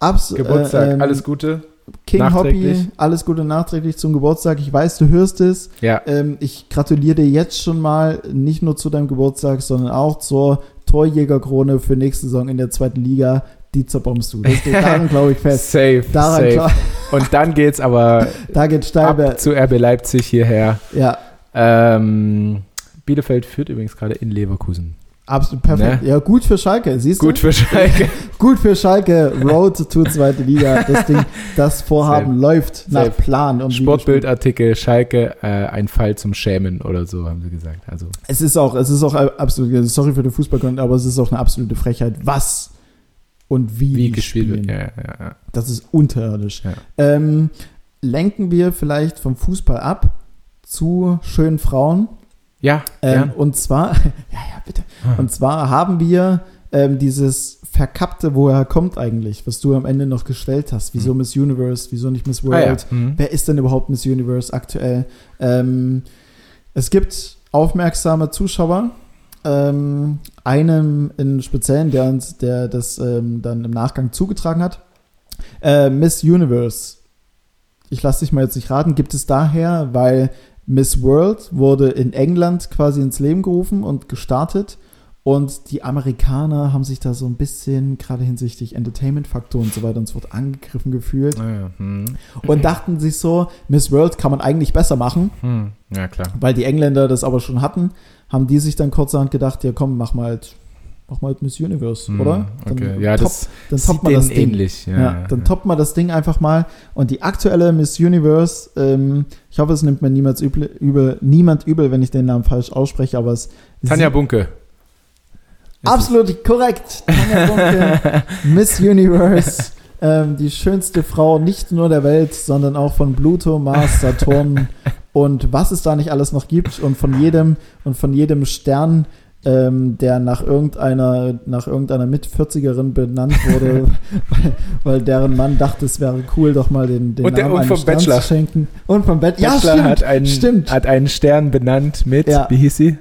Abs
Geburtstag,
äh, ähm,
alles Gute.
King. Hoppy, alles Gute nachträglich zum Geburtstag. Ich weiß, du hörst es.
Ja,
Ähm, ich gratuliere dir jetzt schon mal nicht nur zu deinem Geburtstag, sondern auch zur Torjägerkrone für nächste Saison in der zweiten Liga. Die zerbombst du. Das steht *laughs* daran, glaube ich, fest.
safe,
Daran,
safe.
glaub,
Und dann geht's aber *laughs*
da geht steil. wer-
ab zu RB Leipzig hierher.
Ja,
Ähm, Bielefeld führt übrigens gerade in Leverkusen.
Absolut perfekt.
Ne?
Ja, gut für Schalke, siehst
Gut
du?
für Schalke. *laughs*
Gut für Schalke, Road to zweite Liga. Das Ding, das *laughs* Vorhaben läuft nach
Safe.
Plan. Wie
Sportbildartikel, Schalke, äh, ein Fall zum Schämen oder so, haben sie gesagt. Also,
Es ist auch, es ist auch absolut, sorry für den Fußballgrund, aber es ist auch eine absolute Frechheit, was und wie,
wie gespielt wird. Ja, ja, ja.
Das ist unterirdisch. Ähm, lenken wir vielleicht vom Fußball ab zu schönen Frauen.
Ja,
Ähm,
gern.
und zwar, *laughs* ja, ja, bitte. Und zwar haben wir ähm, dieses Verkappte, woher kommt eigentlich, was du am Ende noch gestellt hast. Wieso Miss Universe, wieso nicht Miss
Hm. Ah, ja.
World?
Mhm.
Wer ist denn überhaupt Miss Universe aktuell? Ähm, es gibt aufmerksame Zuschauer, ähm, einem in Speziellen, der uns, der das ähm, dann im Nachgang zugetragen hat. Äh, Miss Universe. Ich lasse dich mal jetzt nicht raten, gibt es daher, weil Miss World wurde in England quasi ins Leben gerufen und gestartet. Und die Amerikaner haben sich da so ein bisschen, gerade hinsichtlich Entertainment-Faktor und so weiter und so fort, angegriffen gefühlt
Ah, ja. Mhm.
und dachten sich so, Miss World kann man eigentlich besser machen,
Mhm. ja, klar.
weil die Engländer das aber schon hatten, haben die sich dann kurzerhand gedacht, ja komm, mach mal halt, mach mal halt Miss Universe,
Mhm,
oder?
Okay,
Dann
ja,
top,
das
dann toppt man das Ding.
ähnlich. Ja,
Ja, dann toppt man das Ding einfach mal. Und die aktuelle Miss Universe, ähm, ich hoffe, es nimmt mir niemals übel, übel, niemand übel, wenn ich den Namen falsch ausspreche, aber es
Tanja
sie-
Bunke.
Absolut korrekt. Tanja Bunke, *laughs* Miss Universe. Ähm, die schönste Frau nicht nur der Welt, sondern auch von Pluto, Mars, Saturn *laughs* und was es da nicht alles noch gibt und von jedem und von jedem Stern, ähm, der nach irgendeiner nach irgendeiner Mit-40erin benannt wurde, *laughs* weil, weil deren Mann dachte, es wäre cool, doch mal den, den
Und der-
Namen
und vom Bachelor.
zu schenken. Und vom Bet ja,
Bachelor
stimmt,
hat, einen,
stimmt.
hat einen Stern benannt mit,
Ja.
wie hieß sie?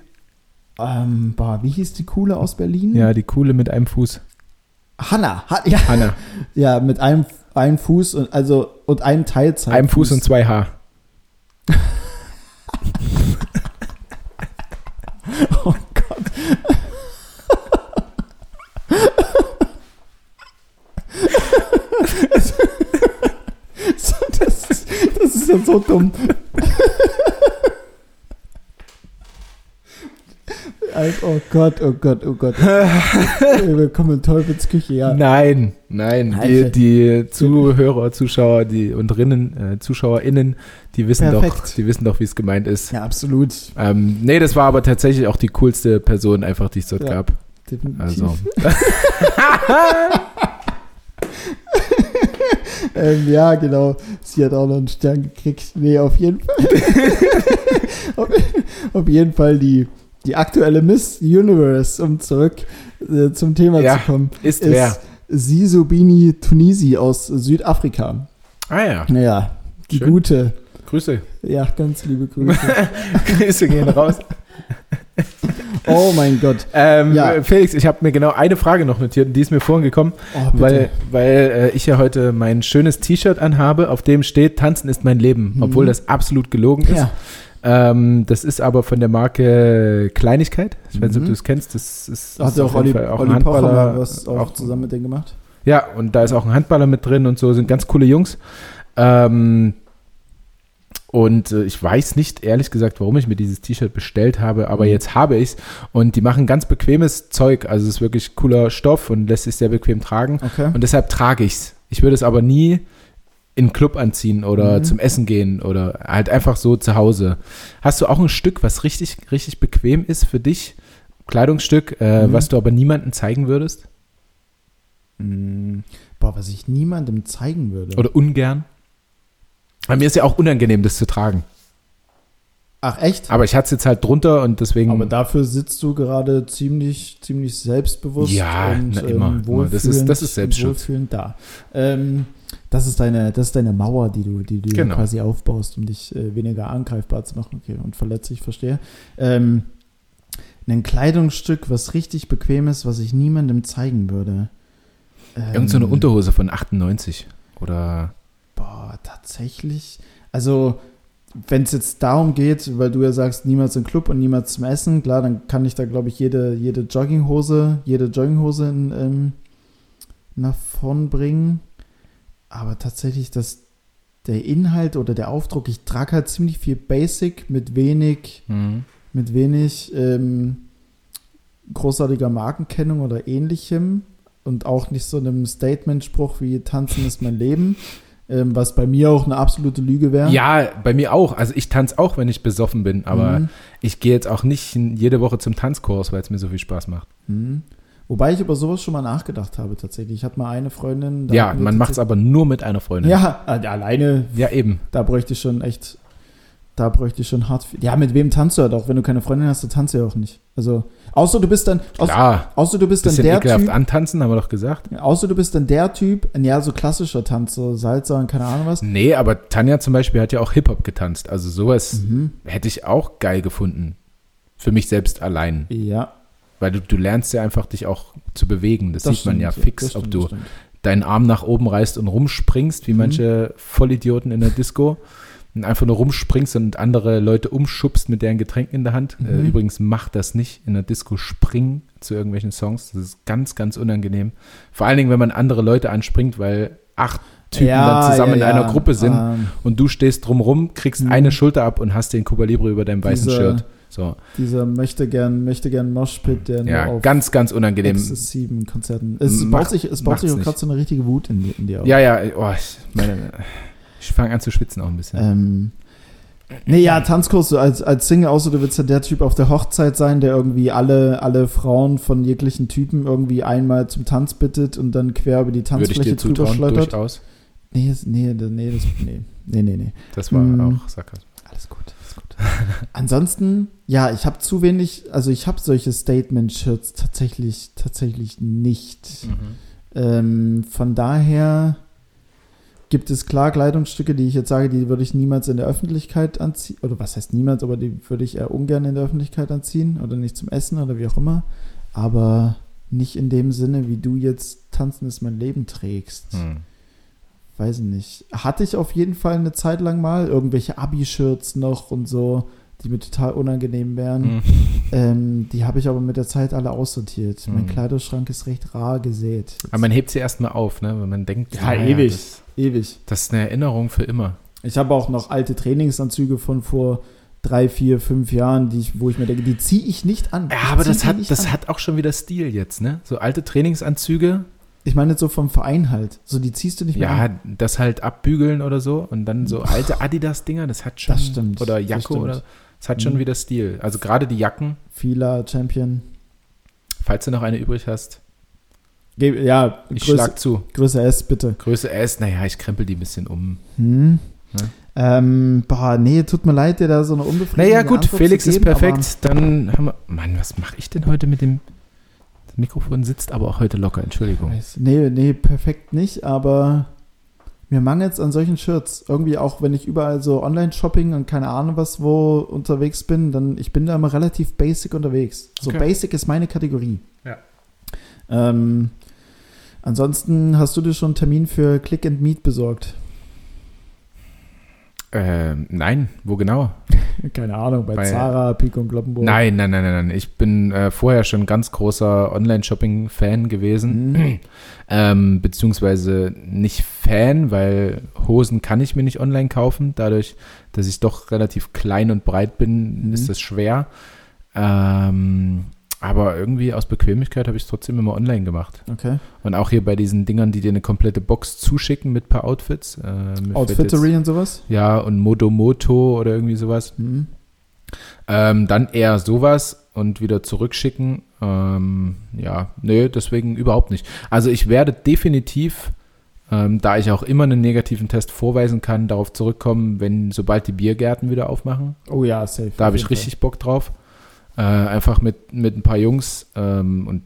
Ähm, boah, wie hieß die coole aus Berlin?
Ja, die coole mit einem Fuß.
Hanna, ha, ja,
Hanna. *laughs*
Ja, mit einem, einem Fuß und also und einem Teilzeit.
Einem Fuß und zwei Haar. *laughs*
Oh Gott. das, ist, das ist ja so dumm. Alter, Oh Gott, oh Gott, oh Gott. Willkommen in Teufelsküche, ja.
Nein, nein.
Alter.
Die, die Zuhörer, Zuschauer, die und Rinnen, äh, ZuschauerInnen, die wissen doch,
Perfekt.
die wissen doch, wie es gemeint ist.
Ja, absolut.
Ähm, nee, das war aber tatsächlich auch die coolste Person, einfach, die es dort
Ja.
gab.
Definitiv.
Also. *laughs*
Ähm, ja, genau. Sie hat auch noch einen Stern gekriegt. Nee, auf jeden Fall. *laughs* auf, auf jeden Fall die, die aktuelle Miss Universe, um zurück äh, zum Thema
Ja,
zu kommen,
Ist,
ist
wer?
Sisubini Tunisi aus Südafrika.
Ah ja.
Naja, die
Schön.
gute.
Grüße.
Ja, ganz liebe Grüße. *laughs*
Grüße gehen raus. *laughs*
oh mein Gott. *laughs*
Ähm,
Ja.
Felix, ich habe mir genau eine Frage noch notiert, und die ist mir vorhin gekommen,
Oh,
weil, weil äh, ich ja heute mein schönes T-Shirt anhabe, auf dem steht, Tanzen ist mein Leben,
Mhm.
obwohl das absolut gelogen ist.
ja.
Ähm, das ist aber von der Marke Kleinigkeit. Ich weiß nicht, ob
Mhm.
du es kennst. Das ist,
Hat
ist
ja auch Olli,
auch
Olli Pocher was auch,
auch-
zusammen mit denen gemacht.
Ja, und da ist auch ein Handballer mit drin und so, sind ganz coole Jungs. Ähm, und äh, ich weiß nicht, ehrlich gesagt, warum ich mir dieses T-Shirt bestellt habe, aber
Mhm.
jetzt habe ich es. Und die machen ganz bequemes Zeug. Also es ist wirklich cooler Stoff und lässt sich sehr bequem tragen.
Okay.
Und deshalb trage ich es. Ich würde es aber nie in einen Club anziehen oder
Mhm.
zum Essen gehen oder halt einfach so zu Hause. Hast du auch ein Stück, was richtig, richtig bequem ist für dich? Kleidungsstück, äh,
Mhm.
was du aber niemandem zeigen würdest?
Mm, Boah, was ich niemandem zeigen würde.
Oder ungern? Bei mir ist ja auch unangenehm, das zu tragen.
Ach, echt?
Aber ich hatte es jetzt halt drunter und deswegen.
Aber dafür sitzt du gerade ziemlich, ziemlich selbstbewusst
Ja,
und
na, immer,
ähm,
immer. Das ist- das ist
wohlfühlend-
Selbstschutz.
wohlfühlend da. Ähm, das ist deine, das ist deine Mauer, die du, die du
Genau.
quasi aufbaust, um dich äh, weniger angreifbar zu machen. Okay, und verletzlich, verstehe. Ähm, ein Kleidungsstück, was richtig bequem ist, was ich niemandem zeigen würde. Ähm,
Irgend so eine Unterhose von 98. Oder.
Boah, tatsächlich. Also, wenn es jetzt darum geht, weil du ja sagst, niemals im Club und niemals zum Essen, klar, dann kann ich da, glaube ich, jede, jede Jogginghose, jede Jogginghose in, ähm, nach vorn bringen. Aber tatsächlich, das, der Inhalt oder der Aufdruck, ich trage halt ziemlich viel Basic mit wenig,
Hm.
mit wenig ähm, großartiger Markenkennung oder ähnlichem und auch nicht so einem Statement-Spruch wie Tanzen ist mein Leben, ähm, was bei mir auch eine absolute Lüge wäre.
Ja, bei mir auch. Also ich tanze auch, wenn ich besoffen bin, aber
Mhm.
ich gehe jetzt auch nicht jede Woche zum Tanzkurs, weil es mir so viel Spaß macht.
Mhm. Wobei ich über sowas schon mal nachgedacht habe, tatsächlich. Ich hatte mal eine Freundin. da
Ja, man macht es aber nur mit einer Freundin.
Ja, alleine,
Ja, eben.
da bräuchte ich schon echt, da bräuchte ich schon hart viel. Ja, mit wem tanzt du halt auch? Wenn du keine Freundin hast, dann tanzt du ja auch nicht. Also, außer du bist dann, außer,
Klar,
außer du bist dann der
ekelhaft
Typ,
antanzen, haben wir doch gesagt.
außer du bist dann der Typ, ein ja, so klassischer Tanz, so Salsa und keine Ahnung was.
Nee, aber Tanja zum Beispiel hat ja auch Hip-Hop getanzt. Also sowas
Mhm.
hätte ich auch geil gefunden. Für mich selbst allein.
Ja,
Weil du, du lernst ja einfach, dich auch zu bewegen. Das, sieht man ja
stimmt,
fix,
das
ob
stimmt,
du
das stimmt.
deinen Arm nach oben reißt und rumspringst, wie
Mhm.
manche Vollidioten in der Disco. Und einfach nur rumspringst und andere Leute umschubst mit deren Getränken in der Hand. Äh,
Mhm.
übrigens, mach das nicht in der Disco springen zu irgendwelchen Songs. Das ist ganz, ganz unangenehm. Vor allen Dingen, wenn man andere Leute anspringt, weil acht Typen
Ja,
dann zusammen
ja,
in einer
ja.
Gruppe sind
Ähm,
und du stehst drumrum, kriegst
Mhm.
eine Schulter ab und hast den Cuba Libre über deinem weißen
Dieser-
Shirt. So,
dieser möchte gern, möchte gern Moshpit, der
ja,
nur auf
ganz, ganz unangenehm.
exzessiven Konzerten. Es
Mach-
baut sich, es baut sich auch gerade so eine richtige Wut in, die- in dir auf.
Ja, ja, oh, ich meine, *laughs* ich fange an zu schwitzen auch ein bisschen.
Ähm, nee, ja, Tanzkurs als, als Single, außer du willst ja der Typ auf der Hochzeit sein, der irgendwie alle, alle Frauen von jeglichen Typen irgendwie einmal zum Tanz bittet und dann quer über die
Würde ich
Tanzfläche
dir
drüber schleudert.
durchaus.
Nee, das- nee, das- nee, das, nee, nee, nee, nee.
Das war
Mm.
auch Sarkasmus.
Alles gut, alles gut. Ansonsten, ja, ich habe zu wenig, also ich habe solche Statement-Shirts tatsächlich, tatsächlich nicht. Ähm, von daher gibt es klar Kleidungsstücke, die ich jetzt sage, die würde ich niemals in der Öffentlichkeit anziehen. Oder was heißt niemals, aber die würde ich eher ungern in der Öffentlichkeit anziehen. Oder nicht zum Essen oder wie auch immer. Aber nicht in dem Sinne, wie du jetzt Tanzen ist mein Leben trägst.
Hm.
Weiß ich nicht. Hatte ich auf jeden Fall eine Zeit lang mal. Irgendwelche Abi-Shirts noch und so, die mir total unangenehm wären.
Hm.
Ähm, die habe ich aber mit der Zeit alle aussortiert. Mein
Mhm.
Kleiderschrank ist recht rar gesät.
Aber man hebt sie erstmal auf, ne? wenn man denkt,
Ja,
naja,
ewig.
Das,
Ewig.
das ist eine Erinnerung für immer.
Ich habe auch noch alte Trainingsanzüge von vor drei, vier, fünf Jahren, die ich, wo ich mir denke, die ziehe ich nicht an.
Ja, aber das hat, das
an.
hat auch schon wieder Stil jetzt, ne? So alte Trainingsanzüge,
Ich meine so vom Verein halt. So, die ziehst du nicht mehr
ja,
an.
das halt abbügeln oder so und dann so alte Adidas-Dinger, das hat schon,
Das stimmt,
oder
das
Jacke
stimmt.
oder, das hat schon
Mhm.
wieder Stil. Also gerade die Jacken,
Fila, Champion.
falls du noch eine übrig hast,
ja,
ich
Größe,
schlag zu.
Größe S, bitte.
Größe S, naja, ich krempel die ein bisschen um.
Hm.
Ja.
Ähm, boah, nee, tut mir leid, dir da so eine unbefriedigende
Naja, gut,
Antwort
Felix
zu
ist
geben,
perfekt. Dann haben wir. Mann, was mache ich denn heute mit dem. Das Mikrofon sitzt aber auch heute locker, Entschuldigung.
nee, nee, perfekt nicht, aber mir mangelt es an solchen Shirts. Irgendwie auch, wenn ich überall so Online-Shopping und keine Ahnung was wo unterwegs bin, dann ich bin da immer relativ basic unterwegs. So
Okay.
basic ist meine Kategorie.
Ja.
Ähm, ansonsten hast du dir schon einen Termin für Click and Meet besorgt?
Ähm, nein, wo genau? *laughs*
Keine Ahnung, bei,
Bei-
Zara, Pico und Kloppenburg.
Nein, nein, nein, nein, nein. Ich bin äh, vorher schon ganz großer Online-Shopping-Fan gewesen.
Mhm. *clears throat*
Ähm, beziehungsweise nicht Fan, weil Hosen kann ich mir nicht online kaufen. Dadurch, dass ich doch relativ klein und breit bin,
Mhm.
ist das schwer. Ähm, aber irgendwie aus Bequemlichkeit habe ich es trotzdem immer online gemacht.
Okay.
Und auch hier bei diesen Dingern, die dir eine komplette Box zuschicken mit ein paar Outfits. Äh,
Outfittery und sowas?
Ja, und Modomoto oder irgendwie sowas.
Mhm.
Ähm, dann eher sowas und wieder zurückschicken. Ähm, ja, nö, deswegen überhaupt nicht. Also ich werde definitiv, ähm, da ich auch immer einen negativen Test vorweisen kann, darauf zurückkommen, wenn sobald die Biergärten wieder aufmachen.
Oh ja, safe.
Da habe ich richtig Bock drauf. Äh, einfach mit, mit ein paar Jungs ähm, und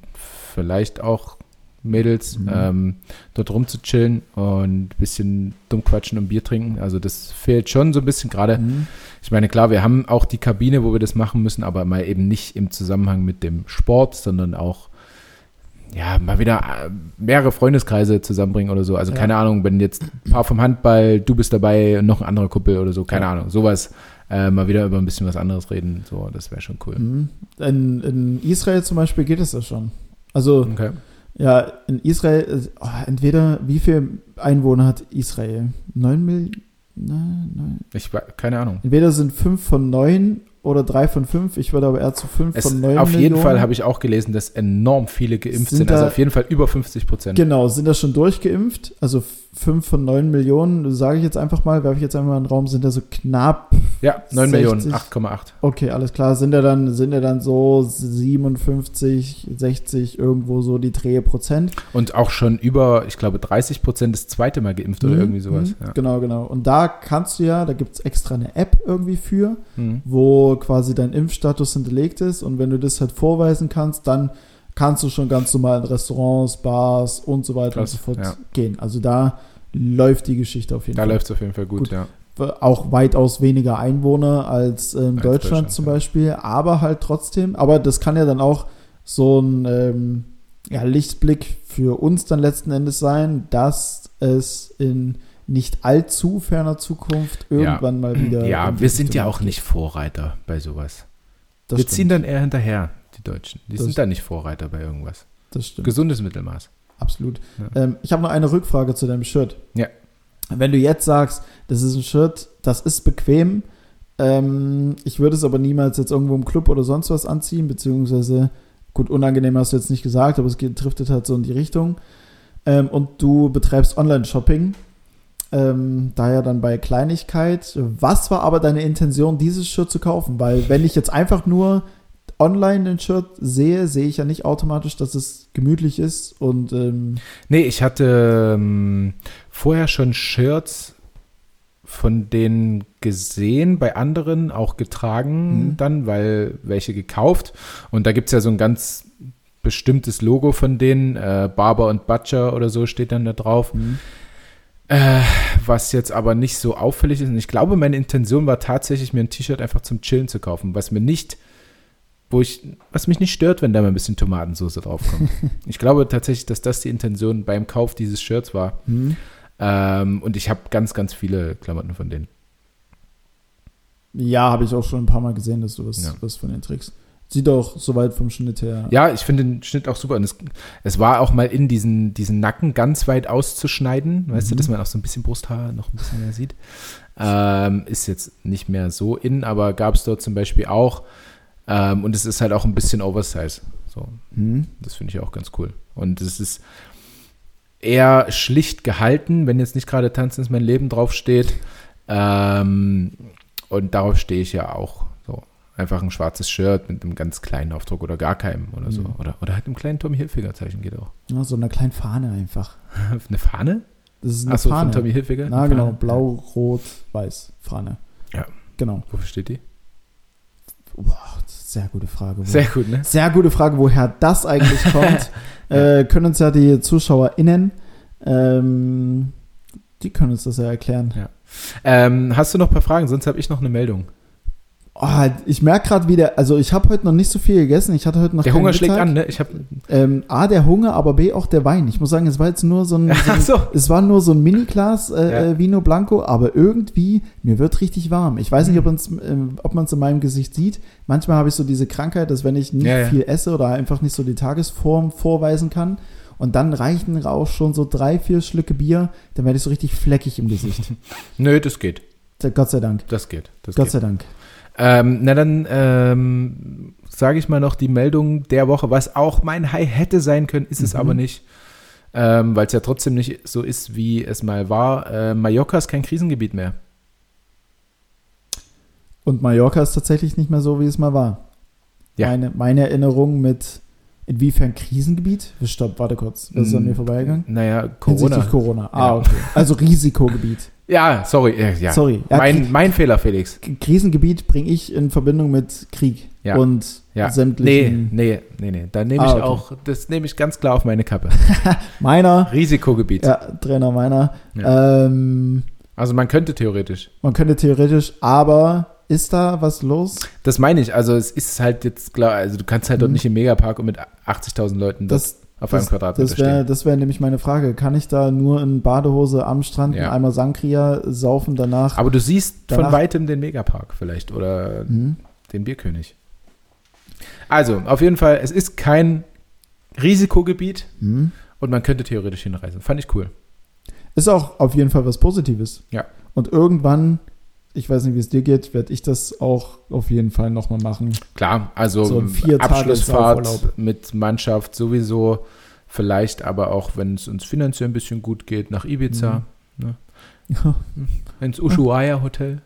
vielleicht auch Mädels
Mhm.
ähm, dort rumzuchillen und ein bisschen dumm quatschen und Bier trinken. Also das fehlt schon so ein bisschen gerade.
Mhm.
Ich meine, klar, wir haben auch die Kabine, wo wir das machen müssen, aber mal eben nicht im Zusammenhang mit dem Sport, sondern auch ja, mal wieder äh, mehrere Freundeskreise zusammenbringen oder so. Also
Ja.
keine Ahnung, wenn jetzt ein paar vom Handball, du bist dabei noch ein anderer Kumpel oder so, keine
Ja.
Ahnung, sowas. Äh, mal wieder über ein bisschen was anderes reden, so, das wäre schon cool.
Mhm. In, in Israel zum Beispiel geht es ja schon. Also,
Okay.
ja, in Israel, oh, entweder, wie viele Einwohner hat Israel? Neun Millionen? Nein, nein.
Ich keine Ahnung.
Entweder sind fünf von neun oder drei von fünf. Ich würde aber eher zu fünf
Es,
von neun
auf jeden
Millionen.
Fall habe ich auch gelesen, dass enorm viele geimpft
Sind
sind, also
da-
auf jeden Fall über 50 Prozent.
Genau, sind da schon durchgeimpft. Also 5 von 9 Millionen, sage ich jetzt einfach mal, werfe ich jetzt einfach mal in den Raum, sind ja so knapp.
Ja, 9 Millionen, 8,8.
Okay, alles klar. Sind ja dann, sind ja dann so 57, 60, irgendwo so die Drehe Prozent.
Und auch schon über, ich glaube, 30 Prozent das zweite Mal geimpft oder
Mhm,
irgendwie sowas.
mhm,
Ja.
Genau, genau. Und da kannst du ja, da gibt es extra eine App irgendwie für,
Mhm.
wo quasi dein Impfstatus hinterlegt ist. Und wenn du das halt vorweisen kannst, dann kannst du schon ganz normal in Restaurants, Bars und so weiter
Krass,
und so fort
ja.
gehen. Also da läuft die Geschichte auf jeden
Da
Fall.
läuft es auf jeden Fall gut,
Gut.
ja.
Auch weitaus weniger Einwohner als
Als
Deutschland,
Deutschland,
zum
ja.
Beispiel, aber halt trotzdem, aber das kann ja dann auch so ein ähm, ja, Lichtblick für uns dann letzten Endes sein, dass es in nicht allzu ferner Zukunft irgendwann mal wieder.
Ja,
in
wir sind ja auch nicht Vorreiter bei sowas.
Das
wir
stimmt,
ziehen dann eher hinterher, die Deutschen. Die
Das-
sind da nicht Vorreiter bei irgendwas.
Das stimmt.
Gesundes Mittelmaß.
Absolut.
Ja.
Ähm, ich habe noch eine Rückfrage zu deinem Shirt.
Ja.
Wenn du jetzt sagst, das ist ein Shirt, das ist bequem, ähm, ich würde es aber niemals jetzt irgendwo im Club oder sonst was anziehen, beziehungsweise, gut, unangenehm hast du jetzt nicht gesagt, aber es geht, driftet halt so in die Richtung. Ähm, und du betreibst Online-Shopping, ähm, daher dann bei Kleinigkeit. Was war aber deine Intention, dieses Shirt zu kaufen? Weil wenn ich jetzt einfach nur online ein Shirt sehe, sehe ich ja nicht automatisch, dass es gemütlich ist und ähm,
Nee, ich hatte ähm, vorher schon Shirts von denen gesehen, bei anderen auch getragen
Mhm.
dann, weil welche gekauft. Und da gibt es ja so ein ganz bestimmtes Logo von denen, äh, Barber und Butcher oder so steht dann da drauf. Äh, was jetzt aber nicht so auffällig ist. Und ich glaube, meine Intention war tatsächlich, mir ein T-Shirt einfach zum Chillen zu kaufen, was mir nicht, wo ich, was mich nicht stört, wenn da mal ein bisschen Tomatensauce draufkommt. *laughs* ich glaube tatsächlich, dass das die Intention beim Kauf dieses Shirts war.
hm.
Ähm, und ich habe ganz, ganz viele Klamotten von denen.
Ja, habe ich auch schon ein paar Mal gesehen, dass du was,
Ja.
was von den Tricks. Sieht auch soweit vom Schnitt her.
Ja, ich finde den Schnitt auch super. Und es, es war auch mal in diesen, diesen Nacken ganz weit auszuschneiden. Weißt du,
Mhm.
dass man auch so ein bisschen Brusthaar noch ein bisschen mehr sieht. Ähm, ist jetzt nicht mehr so in, aber gab es dort zum Beispiel auch. Ähm, und es ist halt auch ein bisschen Oversize. So,
Hm.
das finde ich auch ganz cool. Und es ist eher schlicht gehalten, wenn jetzt nicht gerade Tanzen ist mein Leben draufsteht. Ähm, und darauf stehe ich ja auch. So. Einfach ein schwarzes Shirt mit einem ganz kleinen Aufdruck oder gar keinem oder so.
Mhm.
Oder, oder halt einem kleinen Tommy Hilfiger Zeichen geht auch.
Ja, so eine kleine Fahne einfach. *laughs*
Eine Fahne?
Das ist eine
Achso,
Fahne.
von Tommy Hilfiger?
Na genau,
Fahne?
blau, rot, weiß, Fahne.
Ja.
Genau.
Wofür steht die?
Boah, das sehr gute Frage.
Sehr gut, ne?
sehr gute Frage, woher das eigentlich *laughs* kommt. äh, können uns ja die ZuschauerInnen, ähm, die können uns das ja erklären.
Ähm, hast du noch ein paar Fragen? Sonst habe ich noch eine Meldung.
Oh, ich merke gerade wieder, also ich habe heute noch nicht so viel gegessen. Ich hatte heute noch
Der Hunger schlägt
Mittag.
an, ne? Ich habe.
Ähm, A, der Hunger, aber B, auch der Wein. Ich muss sagen, es war jetzt nur so ein, *laughs* so ein
so.
es war nur so ein Mini-Glas äh,
Ja.
äh, Vino Blanco, aber irgendwie, mir wird richtig warm. Ich weiß nicht,
Mhm.
ob, ähm, ob man es in meinem Gesicht sieht. Manchmal habe ich so diese Krankheit, dass wenn ich nicht
Ja, ja.
viel esse oder einfach nicht so die Tagesform vorweisen kann und dann reichen auch schon so drei, vier Schlücke Bier, dann werde ich so richtig fleckig im Gesicht. *laughs*
Nö, das geht.
Gott sei Dank.
Das geht. Das
Gott
geht.
sei Dank.
Ähm, na dann ähm, sage ich mal noch die Meldung der Woche, was auch mein High hätte sein können, ist es
Mhm.
aber nicht. Ähm, Weil es ja trotzdem nicht so ist, wie es mal war. Äh, Mallorca ist kein Krisengebiet mehr.
Und Mallorca ist tatsächlich nicht mehr so, wie es mal war.
Ja.
Meine, meine Erinnerung mit inwiefern Krisengebiet? Stopp, warte kurz. Was ist an mir vorbeigegangen?
Naja, Corona.
Hinsichtlich Corona. Ah, okay. Also *laughs* Risikogebiet.
Ja, sorry. Ja.
Sorry. Ja,
mein, mein Fehler, Felix.
Krisengebiet bringe ich in Verbindung mit Krieg
Ja.
und
Ja. Nee,
sämtlichen.
nee, nee, nee. Da nehme
Ah,
ich
okay.
auch, das nehme ich ganz klar auf meine Kappe. *laughs*
Meiner,
Risikogebiet.
ja, Trainer meiner. Ähm,
Also man könnte theoretisch.
man könnte theoretisch, aber ist da was los?
Das meine ich. Also es ist halt jetzt klar, also du kannst halt dort
Mhm.
nicht im Megapark und mit 80.000 Leuten dort
Das,
auf einem
das,
Quadratmeter
das wäre
stehen.
das wär nämlich meine Frage. Kann ich da nur in Badehose am Strand
Ja.
einen Eimer Sangria saufen, danach?
Aber du siehst von
Danach-
weitem den Megapark vielleicht oder
Mhm.
den Bierkönig. Also, auf jeden Fall, es ist kein Risikogebiet
Mhm.
und man könnte theoretisch hinreisen. Fand ich cool.
Ist auch auf jeden Fall was Positives.
Ja.
Und irgendwann, ich weiß nicht, wie es dir geht, werde ich das auch auf jeden Fall nochmal machen.
Klar, also
So
Abschlussfahrt mit Mannschaft sowieso Vielleicht aber auch, wenn es uns finanziell ein bisschen gut geht, nach Ibiza. Ne?
Ja. *laughs*
Ins Ushuaia Hotel.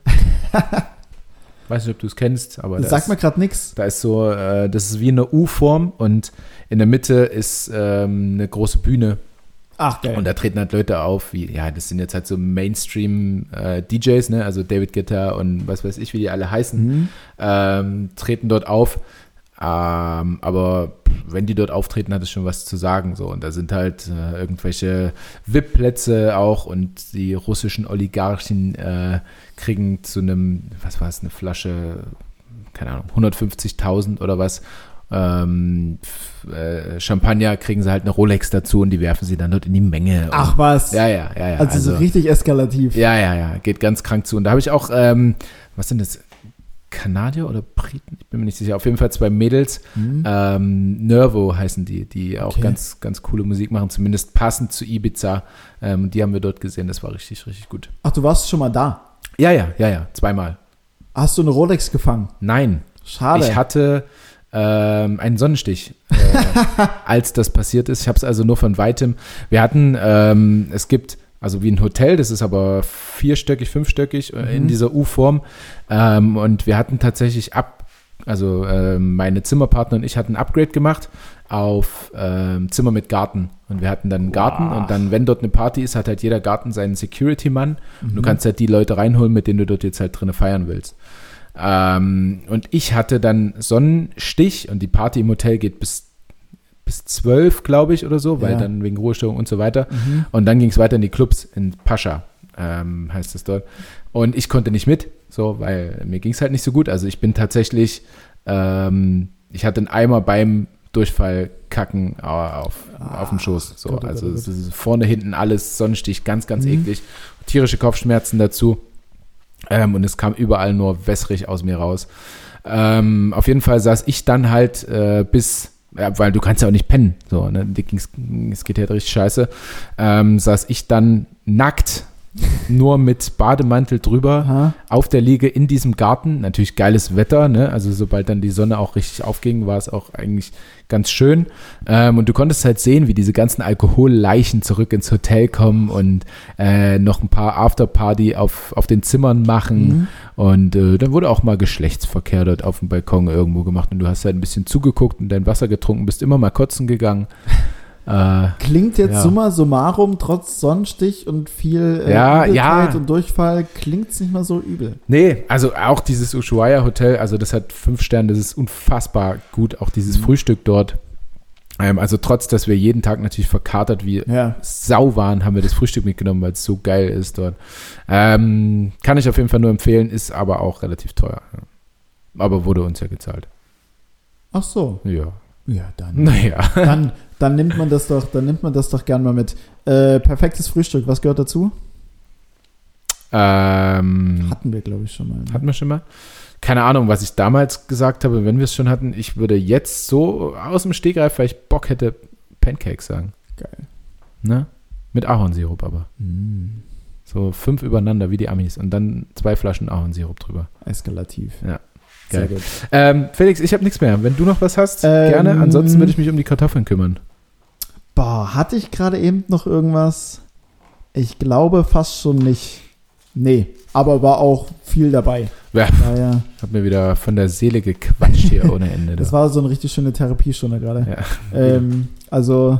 *laughs* Weiß nicht, ob du es kennst, aber
Das
da
sagt mir gerade nichts.
da ist so, äh, das ist wie eine U-Form und in der Mitte ist ähm, eine große Bühne
Ach, geil.
und da treten halt Leute auf, wie, ja, das sind jetzt halt so Mainstream-DJs, ne, also David Guetta und was weiß ich, wie die alle heißen,
Mhm.
ähm, treten dort auf. Ähm, aber wenn die dort auftreten, hat es schon was zu sagen. So. Und da sind halt äh, irgendwelche VIP-Plätze auch und die russischen Oligarchen äh, kriegen zu einem, was war es, eine Flasche, keine Ahnung, 150.000 oder was. Ähm, äh, Champagner kriegen sie halt eine Rolex dazu und die werfen sie dann dort in die Menge.
Ach was.
ja, ja, ja, ja.
also, so richtig eskalativ.
Ja, ja, ja, geht ganz krank zu. Und da habe ich auch, ähm, was sind das? Kanadier oder Briten? Ich bin mir nicht sicher. Auf jeden Fall zwei Mädels.
Mhm.
Ähm, Nervo heißen die, die auch
Okay.
ganz, ganz coole Musik machen, zumindest passend zu Ibiza. Ähm, die haben wir dort gesehen. Das war richtig, richtig gut.
Ach, du warst schon mal da.
Ja, ja, ja, ja, zweimal.
Hast du eine Rolex gefangen?
Nein,
Schade.
ich hatte ähm, einen Sonnenstich, äh, *laughs* als das passiert ist. Ich habe es also nur von weitem. Wir hatten, ähm, es gibt also wie ein Hotel, das ist aber vierstöckig, fünfstöckig äh, in
Mhm.
dieser U-Form. Ähm, und wir hatten tatsächlich ab, also ähm, meine Zimmerpartner und ich hatten ein Upgrade gemacht auf ähm, Zimmer mit Garten. Und wir hatten dann einen Garten
Wow.
und dann, wenn dort eine Party ist, hat halt jeder Garten seinen Security-Mann. Und
Mhm.
du kannst halt die Leute reinholen, mit denen du dort jetzt halt drinne feiern willst. Ähm, und ich hatte dann Sonnenstich und die Party im Hotel geht bis, bis 12, glaube ich, oder so, weil
Ja.
dann wegen Ruhestörung und so weiter.
Mhm.
Und dann ging es weiter in die Clubs in Pascha, ähm, heißt es dort. Und ich konnte nicht mit, so, weil mir ging es halt nicht so gut. Also ich bin tatsächlich, ähm, ich hatte einen Eimer beim Durchfall kacken auf, auf dem Schoß. So,
Gott, oh
also
Gott, oh
es ist vorne, hinten alles Sonnenstich, ganz, ganz
Mhm.
eklig. Tierische Kopfschmerzen dazu. Ähm, und es kam überall nur wässrig aus mir raus. Ähm, auf jeden Fall saß ich dann halt äh, bis, ja, weil du kannst ja auch nicht pennen, so, ne? Es geht halt richtig scheiße. Ähm, saß ich dann nackt, nur mit Bademantel drüber,
Aha.
auf der Liege in diesem Garten. Natürlich geiles Wetter, ne? Also sobald dann die Sonne auch richtig aufging, war es auch eigentlich ganz schön. Ähm, und du konntest halt sehen, wie diese ganzen Alkoholleichen zurück ins Hotel kommen und äh, noch ein paar Afterparty auf, auf den Zimmern machen.
Mhm.
Und äh, dann wurde auch mal Geschlechtsverkehr dort auf dem Balkon irgendwo gemacht und du hast halt ein bisschen zugeguckt und dein Wasser getrunken, bist immer mal kotzen gegangen. Äh,
Klingt jetzt
Ja.
summa summarum, trotz Sonnenstich und viel äh,
Ja, ja.
und Durchfall, klingt es nicht mal so übel.
Nee, also auch dieses Ushuaia Hotel, also das hat fünf Sterne, das ist unfassbar gut. Auch dieses
Mhm.
Frühstück dort. Ähm, also trotz, dass wir jeden Tag natürlich verkatert wie
Ja.
Sau waren, haben wir das Frühstück mitgenommen, weil es so geil ist dort. Ähm, kann ich auf jeden Fall nur empfehlen, ist aber auch relativ teuer. Aber wurde uns ja gezahlt.
Ach so.
Ja.
Ja, dann. *laughs*
Naja.
dann, dann nimmt man das doch, dann nimmt man das doch gern mal mit. Äh, perfektes Frühstück, was gehört dazu?
Ähm,
Hatten wir, glaube ich, schon mal. ne?
hatten wir schon mal? Keine Ahnung, was ich damals gesagt habe, wenn wir es schon hatten. Ich würde jetzt so aus dem Stegreif, weil ich Bock hätte, Pancakes sagen.
Geil.
Ne? Mit Ahornsirup aber.
Mm,
So fünf übereinander wie die Amis und dann zwei Flaschen Ahornsirup drüber.
eskalativ.
Ja.
Sehr
Geil.
gut.
Ähm, Felix, ich habe nichts mehr. Wenn du noch was hast,
Ähm,
gerne. Ansonsten würde ich mich um die Kartoffeln kümmern.
Boah, hatte ich gerade eben noch irgendwas? Ich glaube fast schon nicht. Nee, aber war auch viel dabei.
Ja.
Daher,
Hab mir wieder von der Seele gequatscht hier ohne Ende. *laughs*
das
du.
war so eine richtig schöne Therapiestunde gerade.
ja.
Ähm, also,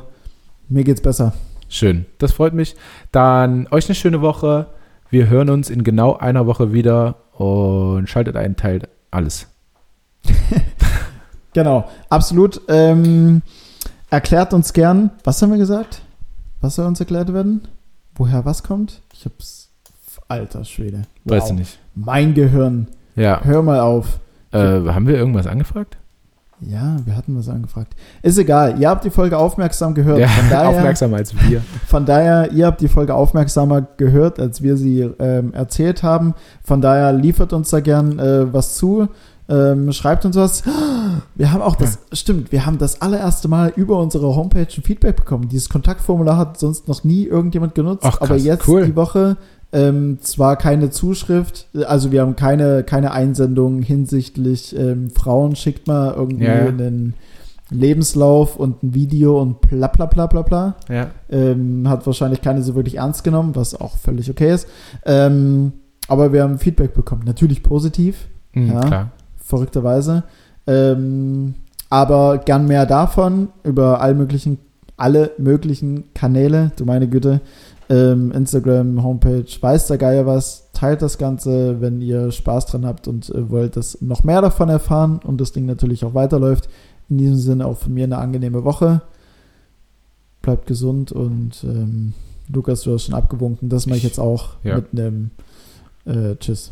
mir geht's besser.
Schön. Das freut mich. Dann euch eine schöne Woche. Wir hören uns in genau einer Woche wieder und schaltet einen Teil alles. *laughs*
Genau, absolut. Ähm, erklärt uns gern, was haben wir gesagt? Was soll uns erklärt werden? Woher was kommt? Ich hab's. Alter Schwede.
Weißt du nicht.
Mein Gehirn.
Ja.
Hör mal auf.
Äh, haben wir irgendwas angefragt?
Ja, wir hatten was angefragt. Ist egal. Ihr habt die Folge aufmerksam gehört.
Ja,
Von *laughs* daher,
aufmerksamer als wir.
Von daher, ihr habt die Folge aufmerksamer gehört, als wir sie ähm, erzählt haben. Von daher liefert uns da gern äh, was zu. Ähm, schreibt uns was. *gasps* Wir haben auch das, stimmt, wir haben das allererste Mal über unsere Homepage ein Feedback bekommen. Dieses Kontaktformular hat sonst noch nie irgendjemand genutzt,
Ach, krass,
aber jetzt
cool.
die Woche ähm, zwar keine Zuschrift, also wir haben keine, keine Einsendung hinsichtlich ähm, Frauen, schickt mal irgendwie
Ja, ja.
einen Lebenslauf und ein Video und bla bla bla bla bla.
Ja.
Ähm, hat wahrscheinlich keine so wirklich ernst genommen, was auch völlig okay ist. Ähm, aber wir haben Feedback bekommen. Natürlich positiv,
Mhm,
Ja.
Klar.
verrückterweise. Ähm, aber gern mehr davon über all möglichen, alle möglichen Kanäle. Du meine Güte. Ähm, Instagram, Homepage, weiß der Geier was. Teilt das Ganze, wenn ihr Spaß dran habt und äh, wollt das noch mehr davon erfahren und das Ding natürlich auch weiterläuft. In diesem Sinne auch von mir eine angenehme Woche. Bleibt gesund und ähm, Lukas, du hast schon abgewunken. Das mache ich jetzt auch
Ja.
mit einem äh, Tschüss.
Tschüss.